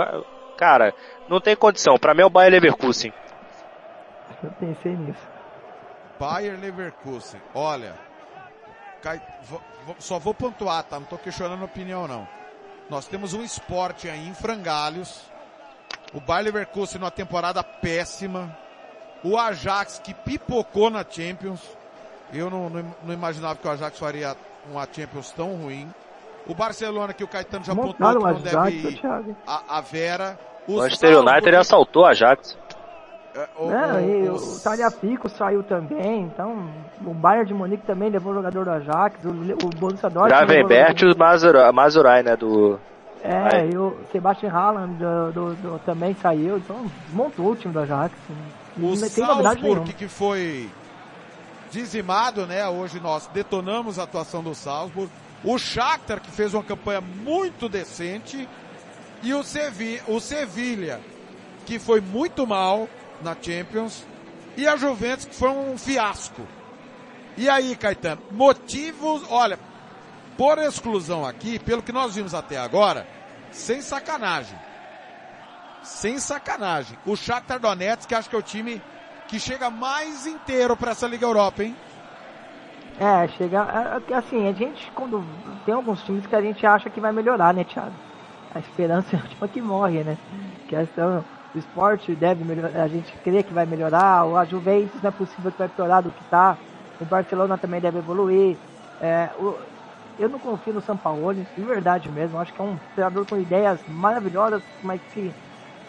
Cara, não tem condição. Pra mim é o Bayer Leverkusen. Eu pensei nisso. Bayer Leverkusen. Olha, cai- só vou pontuar, tá? Não tô questionando a opinião, não. Nós temos um esporte aí em frangalhos. O Bayer Leverkusen numa temporada péssima. O Ajax que pipocou na Champions. Eu não, não, não imaginava que o Ajax faria uma Champions tão ruim. O Barcelona que o Caetano já Montaram que o não deve ir a, a Vera. O Manchester United assaltou a Ajax. é, o- Não, o- e os- o saiu também, então o Bayern de Munique também levou o jogador do Ajax, o, o Borussia Dortmund... Gravenbert e o Mazurai, né? Do. o- É, e o Sebastian Haaland do, do- do- também saiu, então desmontou o time do Ajax. O não tem novidade nenhuma. Salzburg que foi dizimado, né? Hoje nós detonamos a atuação do Salzburg. O Shakhtar que fez uma campanha muito decente e o, Sevi o Sevilha que foi muito mal na Champions e a Juventus que foi um fiasco. E aí, Caetano, motivos, olha, por exclusão aqui, pelo que nós vimos até agora, sem sacanagem. Sem sacanagem. O Shakhtar Donetsk, que acho que é o time que chega mais inteiro para essa Liga Europa, hein? É, chega. é, é, Assim, a gente, quando. Tem alguns times que a gente acha que vai melhorar, né, Thiago? A esperança é a última que morre, né? Que essa, o esporte deve melhorar, a gente crê que vai melhorar, a Juventus não é possível que vai piorar do que tá. O Barcelona também deve evoluir. É, o, eu não confio no Sampaoli, de verdade mesmo. Acho que é um treinador com ideias maravilhosas, mas que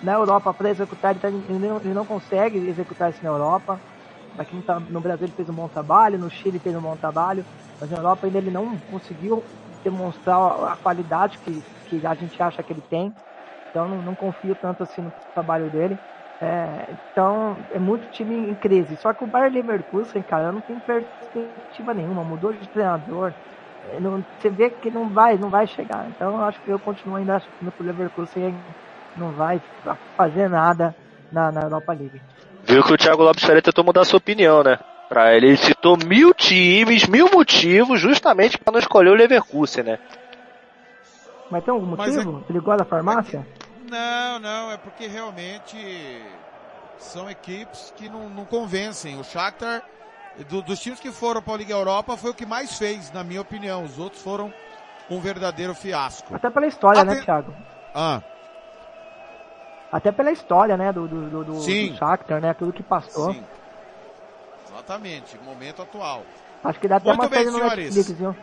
na Europa para executar ele, tá, ele, não, ele, não, consegue executar isso na Europa. Aqui no, no Brasil ele fez um bom trabalho, no Chile fez um bom trabalho, mas na Europa ainda ele não conseguiu demonstrar a qualidade que, que a gente acha que ele tem. Então não, não confio tanto assim no trabalho dele. É, então é muito time em crise. Só que o Bayern Leverkusen, cara, não tem perspectiva nenhuma. Mudou de treinador. É, não, você vê que não vai, não vai chegar. Então eu acho que eu continuo ainda achando que o Leverkusen não vai fazer nada na, na Europa League. Viu que o Thiago Lopes Ferreira tentou mudar sua opinião, né? Pra ele citou mil times, mil motivos, justamente para não escolher o Leverkusen, né? Mas tem algum motivo? É... Ele gosta da farmácia? Não, não, é porque realmente são equipes que não, não convencem. O Shakhtar, do, dos times que foram para a Liga Europa, foi o que mais fez, na minha opinião. Os outros foram um verdadeiro fiasco. Até pela história, Até... né, Thiago? Ah. Até pela história, né, do, do, do, do Shakhtar, né, tudo que passou. Sim. Exatamente, momento atual. Acho que dá até Muito uma bem, senhores. Netflix, viu?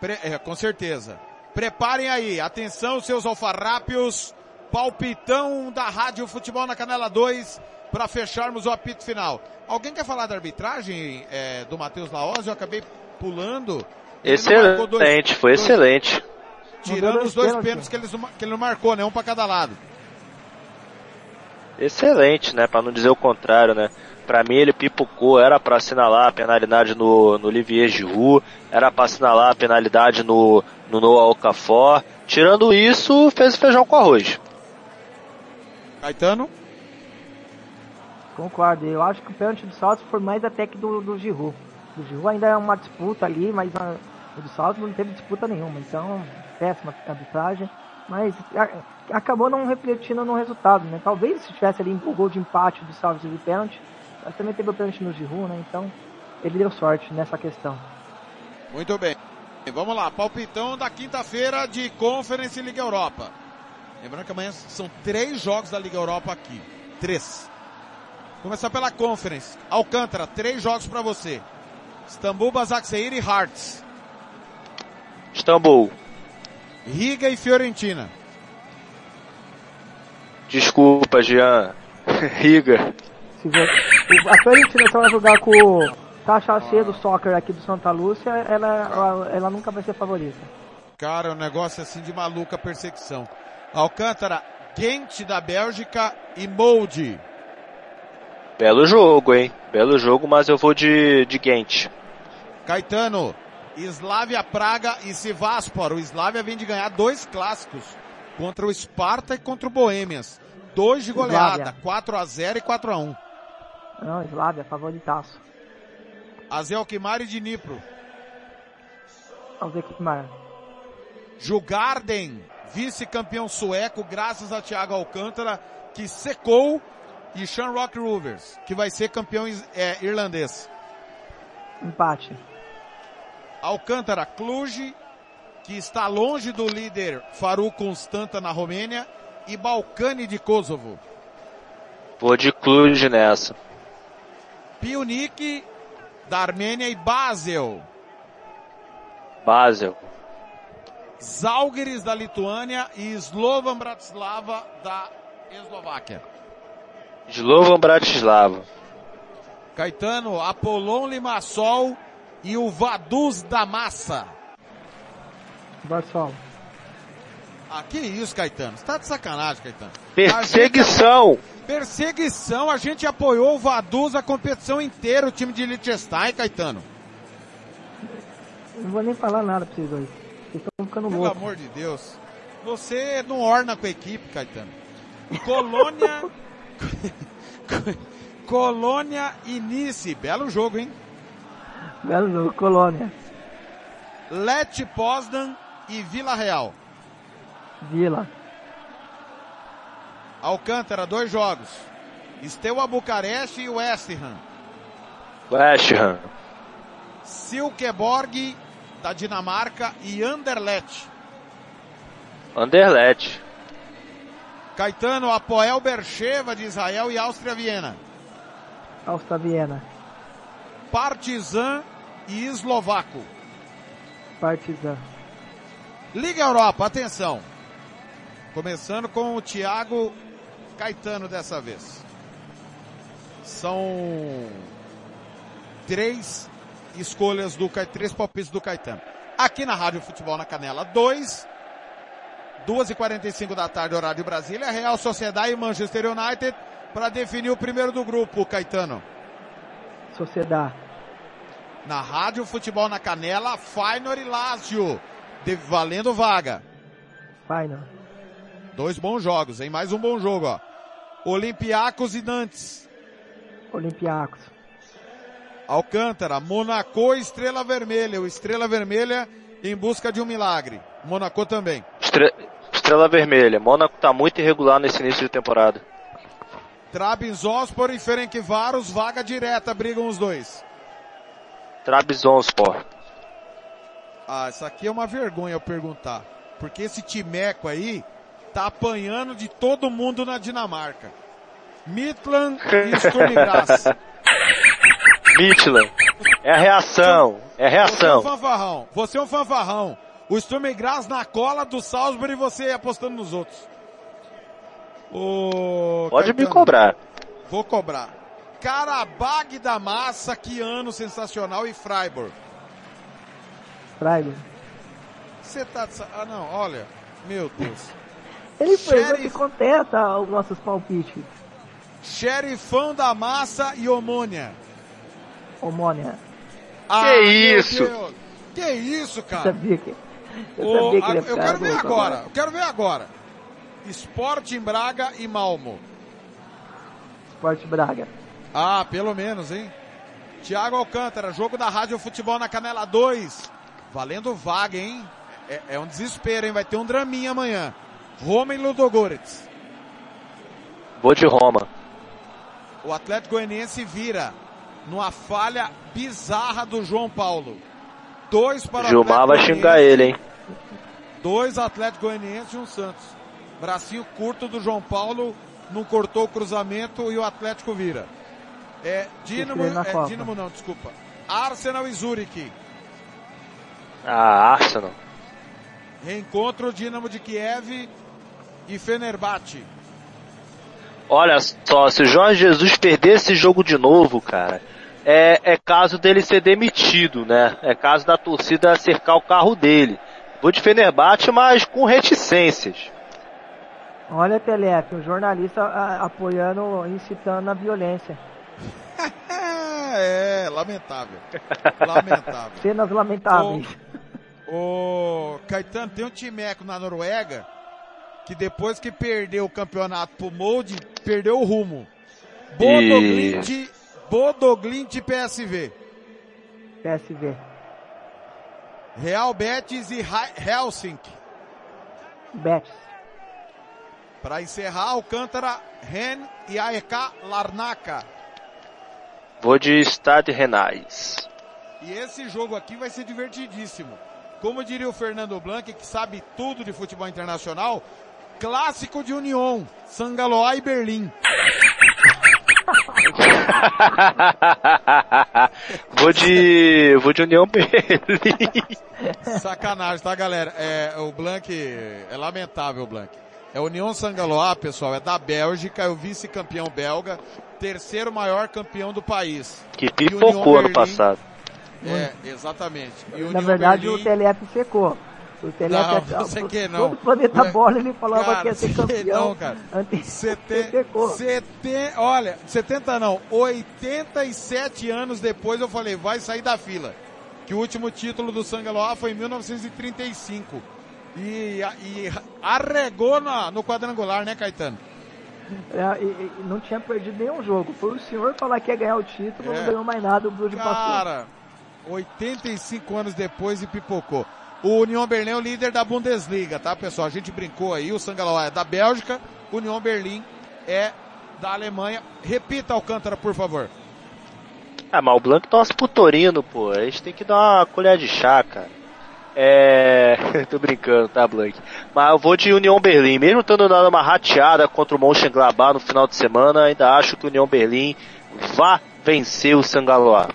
Pre é, com certeza. Preparem aí, atenção seus alfarrápios, palpitão da Rádio Futebol na Canela 2 para fecharmos o apito final. Alguém quer falar da arbitragem é, do Matheus Laoz? Eu acabei pulando. Excelente, dois, foi dois, excelente. Tirando os dois pênaltis que ele, que ele não marcou, né? Um para cada lado. Excelente, né? Para não dizer o contrário, né? Para mim ele pipocou, era para assinalar a penalidade no, no Olivier Giroud, era para assinalar a penalidade no, no Noah Okafor. Tirando isso, fez o feijão com arroz. Caetano? Concordo, eu acho que o pênalti do Salto foi mais até que do, do Giroud. O Giroud ainda é uma disputa ali, mas a, o do Salto não teve disputa nenhuma, então péssima arbitragem. Mas a, acabou não refletindo no resultado, né? Talvez se tivesse ali o gol de empate do Salto de pênalti, mas também teve o pênalti no Giroud, né? Então ele deu sorte nessa questão. Muito bem. Vamos lá, palpitão da quinta-feira de Conference Liga Europa. Lembrando que amanhã são três jogos da Liga Europa aqui. Três. Começar pela Conference. Alcântara, três jogos para você. Istambul, Basaksehir e Hearts. Istambul. Riga e Fiorentina. Desculpa, Jean. Riga. A Fiorentina só vai jogar com o cheia do soccer aqui do Santa Lúcia, ela, ela, ela nunca vai ser favorita. Cara, é um negócio assim de maluca perseguição. Alcântara, Gente da Bélgica e Molde. Belo jogo, hein? Belo jogo, mas eu vou de, de Gent. Caetano, Slavia Praga e Sivaspor. O Slavia vem de ganhar dois clássicos contra o Sparta e contra o Boêmias. Dois de goleada, 4 a 0 e 4 a 1. Não, Slavia, favoritaço. Azelkimar e Dnipro. Azelkimar. Jugarden vice-campeão sueco, graças a Thiago Alcântara, que secou, e Shamrock Rovers, que vai ser campeão é, irlandês. Empate. Alcântara, Cluj, que está longe do líder Faru Constanta na Romênia, e Balcani de Kosovo. Vou de Cluj nessa. Pionic da Armênia e Basel. Basel. Zalgiris da Lituânia e Slovan Bratislava da Eslováquia. Slovan Bratislava. Caetano, Apolon Limassol e o Vaduz da Massa. Vassal. Ah, que isso, Caetano? Você tá de sacanagem, Caetano. Perseguição! Gente, perseguição, a gente apoiou o Vaduz a competição inteira, o time de Liechtenstein, Caetano. Não vou nem falar nada pra vocês dois. Vocês estão ficando loucos. Pelo amor de Deus. Você não orna com a equipe, Caetano. Colônia. Colônia e Nice. Belo jogo, hein? Belo jogo, Colônia. Lete Poznan e Vila Real. Vila. Alcântara, dois jogos. Steaua Bucareste e West Ham. West Ham. Silkeborg da Dinamarca e Anderlecht. Anderlecht. Caetano, Apoel Bercheva de Israel e Áustria Viena. Áustria Viena. Partizan e Eslovaco. Partizan. Liga Europa, atenção. Começando com o Thiago Caetano dessa vez. São três escolhas do Caetano, três palpites do Caetano. Aqui na Rádio Futebol na Canela 2, 2 e 45 da tarde, horário de Brasília, Real Sociedade e Manchester United para definir o primeiro do grupo, Caetano. Sociedade. Na Rádio Futebol na Canela, Feyenoord e Lazio, de, valendo vaga. Feyenoord. Dois bons jogos, hein? Mais um bom jogo, ó. Olympiacos e Nantes. Olympiacos. Alcântara, Monaco e Estrela Vermelha. O Estrela Vermelha em busca de um milagre. Monaco também. Estre- Estrela Vermelha. Mônaco tá muito irregular nesse início de temporada. Trabzonspor e Ferencváros, vaga direta, brigam os dois. Trabzonspor. Ah, isso aqui é uma vergonha eu perguntar. Porque esse timeco aí tá apanhando de todo mundo na Dinamarca. Midland e Sturm Graz. Midland. É a reação. É a Você é um reação. fanfarrão. Você é um fanfarrão. O Sturm Graz na cola do Salzburg e você apostando nos outros. Ô, Pode me Caetano, cobrar. Vou cobrar. Karabag da Massa, que ano sensacional e Freiburg. Freiburg. Você tá de Ah não, olha. Meu Deus. Ele foi Sheriff. que contesta os nossos palpites. Xerifão da Massa e Omônia. Homônia. Ah, Que isso? Deus. Que isso, cara? Sabia que. Eu sabia que eu quero ver agora. Eu quero ver agora. Sporting Braga e Malmo. Sport Braga. Ah, pelo menos, hein? Thiago Alcântara, jogo da Rádio Futebol na Canela 2. Valendo vaga, hein? É, é um desespero, hein? Vai ter um draminha amanhã. Roma e Ludogorets. Vou de Roma. O Atlético Goianiense vira numa falha bizarra do João Paulo. Dois para o Gilmar vai xingar ele, hein? Dois Atlético Goianiense e um Santos. Bracinho curto do João Paulo, não cortou o cruzamento e o Atlético vira. É Dinamo, é. Dinamo não, desculpa. Arsenal e Zurich. Ah, Arsenal. Reencontro Dinamo de Kiev e Fenerbahçe. Olha só, se o Jorge Jesus perder esse jogo de novo, cara, é, é caso dele ser demitido, né? É caso da torcida cercar o carro dele. Vou de Fenerbahçe, mas com reticências. Olha, Telefe, um jornalista a- apoiando, incitando na violência. É, lamentável. Lamentável. Cenas lamentáveis. O Caetano, tem um timeco na Noruega que depois que perdeu o campeonato pro Molde, perdeu o rumo. Bodoglint, Bodoglint PSV. PSV. Real Betis e Helsinki. Betis. Para encerrar, Alcântara, Ren e AEK Larnaca. Vou de Stade Renais. E esse jogo aqui vai ser divertidíssimo. Como diria o Fernando Blanc, que sabe tudo de futebol internacional, clássico de União, Sangaloa e Berlim. vou de. Vou de União Berlim. Sacanagem, tá, galera? É, o Blanc, é lamentável o Blanc. É União Sangaloa, pessoal, é da Bélgica, é o vice-campeão belga, terceiro maior campeão do país. Que pipocou ano passado. É, exatamente. E Na verdade, Berlim- o TLF secou. O TLF, Não, você que não. todo o planeta É, bola ele falava cara, que ia ser campeão. não, cara. Antes tem, olha, 70 não, 87 anos depois eu falei, vai sair da fila. Que o último título do Sangaloa foi em 1935. E, e arregou na- no quadrangular, né, Caetano? É, e, e não tinha perdido nenhum jogo. Foi o senhor falar que ia ganhar o título, É. não ganhou mais nada, o Bruges passou. Cara, 85 anos depois e pipocou. O União Berlim é o líder da Bundesliga, tá, pessoal? A gente brincou aí, o Sangaloa é da Bélgica, o União Berlim é da Alemanha. Repita, Alcântara, por favor. Ah, mas o Blanc torce pro Torino, pô. A gente tem que dar uma colher de chá, cara. É. Tô brincando, tá, Blanc? Mas eu vou de União Berlim. Mesmo tendo dado uma rateada contra o Mönchengladbach no final de semana, ainda acho que o União Berlim vai vencer o Sangaloa.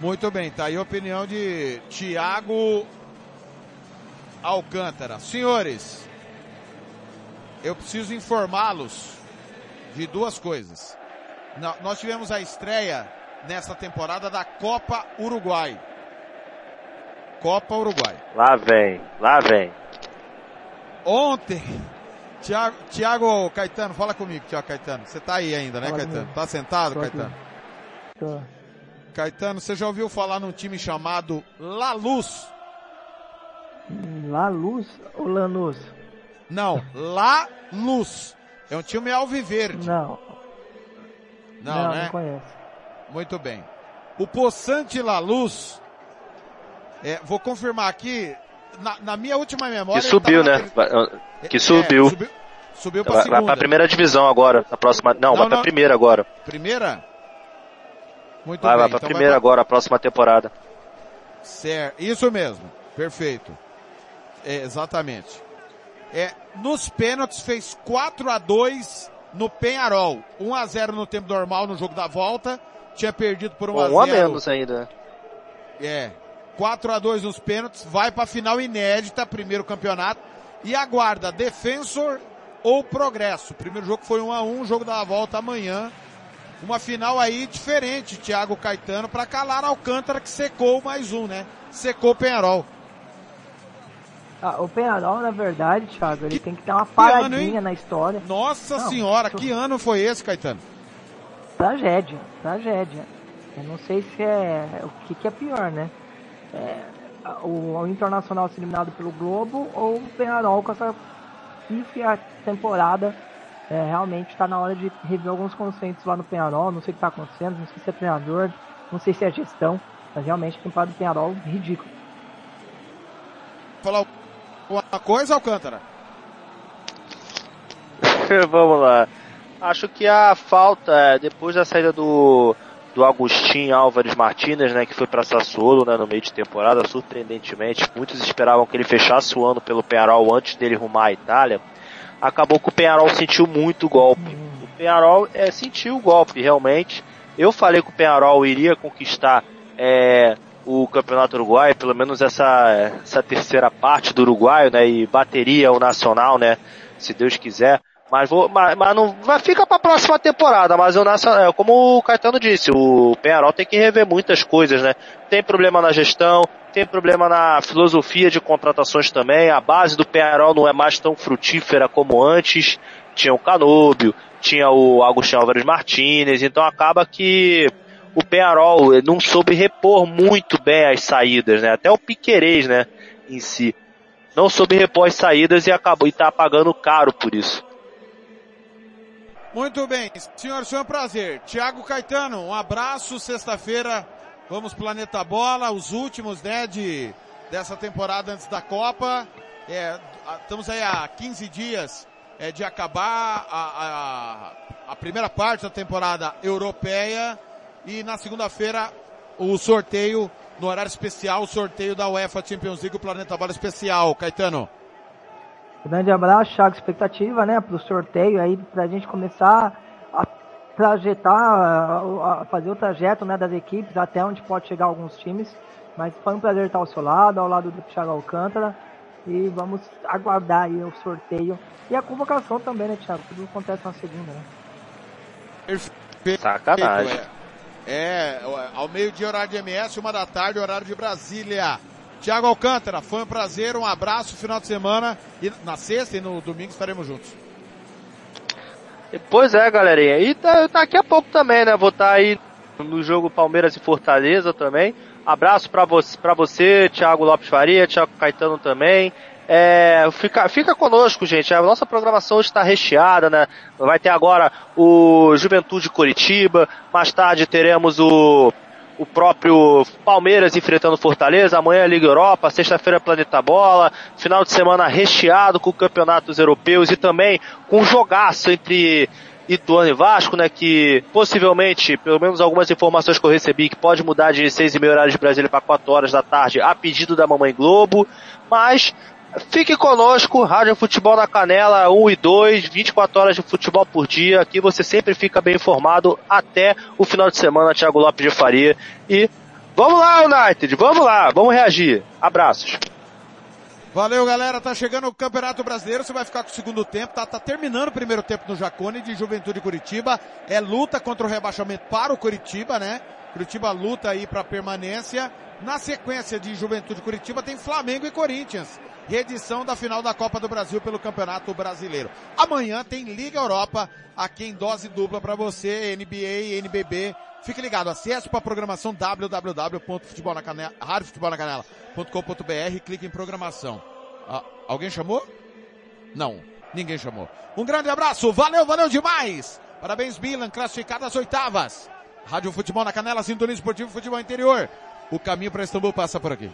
Muito bem, tá aí a opinião de Tiago Alcântara. Senhores, eu preciso informá-los de duas coisas. Nós tivemos a estreia nesta temporada da Copa Uruguai. Copa Uruguai. Lá vem, lá vem. Ontem, Tiago, Tiago Caetano, fala comigo, Tiago Caetano. Você tá aí ainda, né, fala Caetano? Comigo. Tá sentado, Tô Caetano? Tô. Caetano, você já ouviu falar num time chamado La Luz? La Luz ou Lanús? Não, La Luz. É um time alviverde. Não. Não, não né? Não conheço. Muito bem. O Poçante La Luz, é, vou confirmar aqui, na, na, minha última memória... Que subiu, né? Naquele... Que subiu. É, subiu. Subiu pra segunda. Vai pra primeira divisão agora, na próxima... Não, não vai pra não. primeira agora. Primeira? Muito vai, bem. Vai pra então primeira vai... agora, a próxima temporada. Certo, isso mesmo. Perfeito. É, exatamente. É, nos pênaltis fez 4 a 2 no Penharol. 1 a 0 no tempo normal no jogo da volta. Tinha perdido por 1 a 0. Um a menos ainda. É. 4 a 2 nos pênaltis, vai para final inédita, primeiro campeonato e aguarda Defensor ou Progresso. Primeiro jogo foi 1 a 1, jogo da volta amanhã. Uma final aí diferente, Thiago Caetano, para calar Alcântara que secou mais um, né? Secou o Penharol. Ah, o Penharol, na verdade, Thiago, ele que, tem que dar uma paradinha ano, na história. Nossa Não, senhora, que ano foi esse, Caetano? Tragédia, tragédia. Eu não sei se é o que, que é pior, né? É, o, o, Internacional ser eliminado pelo Globo ou o Penharol com essa pífia temporada. É, realmente está na hora de rever alguns conceitos lá no Penharol. Não sei o que está acontecendo, não sei se é treinador, não sei se é gestão, mas realmente a temporada do Penharol ridículo. Falar alguma coisa, Alcântara? Vamos lá. Acho que a falta, é, depois da saída do, do Agostinho Álvares Martínez, né, que foi para Sassuolo, né, no meio de temporada, surpreendentemente, muitos esperavam que ele fechasse o ano pelo Penarol antes dele rumar à Itália. Acabou que o Penarol sentiu muito golpe. O Penarol é, sentiu o golpe, realmente. Eu falei que o Penarol iria conquistar é, o Campeonato Uruguai, pelo menos essa, essa terceira parte do Uruguai, né, e bateria o Nacional, né, se Deus quiser. Mas vou, mas, mas não, vai fica para a próxima temporada, mas o Nacional, é, como o Caetano disse, o Penharol tem que rever muitas coisas, né? Tem problema na gestão, tem problema na filosofia de contratações também, a base do Penharol não é mais tão frutífera como antes, tinha o Canóbio, tinha o Agostinho Álvares Martínez, então acaba que o Penharol não soube repor muito bem as saídas, né? Até o Piquerez, né, em si. Não soube repor as saídas e acabou e tá pagando caro por isso. Muito bem, senhor, foi um prazer. Tiago Caetano, um abraço, sexta-feira vamos Planeta Bola, os últimos, né, de, dessa temporada antes da Copa. É, estamos aí há 15 dias é, de acabar a, a, a primeira parte da temporada europeia e na segunda-feira o sorteio, no horário especial, o sorteio da UEFA Champions League, o Planeta Bola Especial. Caetano. Grande abraço, Thiago. Expectativa, né, para o sorteio aí, para a gente começar a trajetar, a fazer o trajeto, né, das equipes até onde pode chegar alguns times. Mas foi um prazer estar ao seu lado, ao lado do Thiago Alcântara. E vamos aguardar aí o sorteio e a convocação também, né, Thiago? Tudo acontece na segunda, né? Perfeito. Sacanagem. É. É, ao meio-dia, horário de MS, uma da tarde, horário de Brasília. Tiago Alcântara, foi um prazer, um abraço, final de semana. E na sexta e no domingo estaremos juntos. Pois é, galerinha. E tá, daqui a pouco também, né? Vou estar tá aí no jogo Palmeiras e Fortaleza também. Abraço para você, pra você, Thiago Lopes Faria, Thiago Caetano também. É, fica, fica conosco, gente. A nossa programação está recheada, né? Vai ter agora o Juventude Curitiba. Mais tarde teremos o, o próprio Palmeiras enfrentando Fortaleza. Amanhã é Liga Europa. Sexta-feira Planeta Bola. Final de semana recheado com campeonatos europeus e também com um jogaço entre Ituano e Vasco, né, que possivelmente, pelo menos algumas informações que eu recebi, que pode mudar de seis e meia horário de Brasília para 4 horas da tarde, a pedido da Mamãe Globo, mas Fique conosco, Rádio Futebol na Canela 1 e 2, 24 horas de futebol por dia. Aqui você sempre fica bem informado até o final de semana, Thiago Lopes de Faria. E Vamos lá, United, vamos lá, vamos reagir. Abraços. Valeu, galera. Tá chegando o Campeonato Brasileiro. Você vai ficar com o segundo tempo. Tá, tá terminando o primeiro tempo no Jacone de Juventude Curitiba. É luta contra o rebaixamento para o Curitiba, né? Curitiba luta aí para permanência. Na sequência de Juventude Curitiba tem Flamengo e Corinthians. Reedição da final da Copa do Brasil pelo Campeonato Brasileiro. Amanhã tem Liga Europa aqui em dose dupla para você, NBA, NBB. Fique ligado, acesse para a programação www.futebolnacanela.com.br, clique em programação. Ah, alguém chamou? Não, ninguém chamou. Um grande abraço, valeu, valeu demais! Parabéns, Milan, classificado às oitavas. Rádio Futebol na Canela, Sintonia Esportivo Futebol Interior. O caminho para Istambul passa por aqui.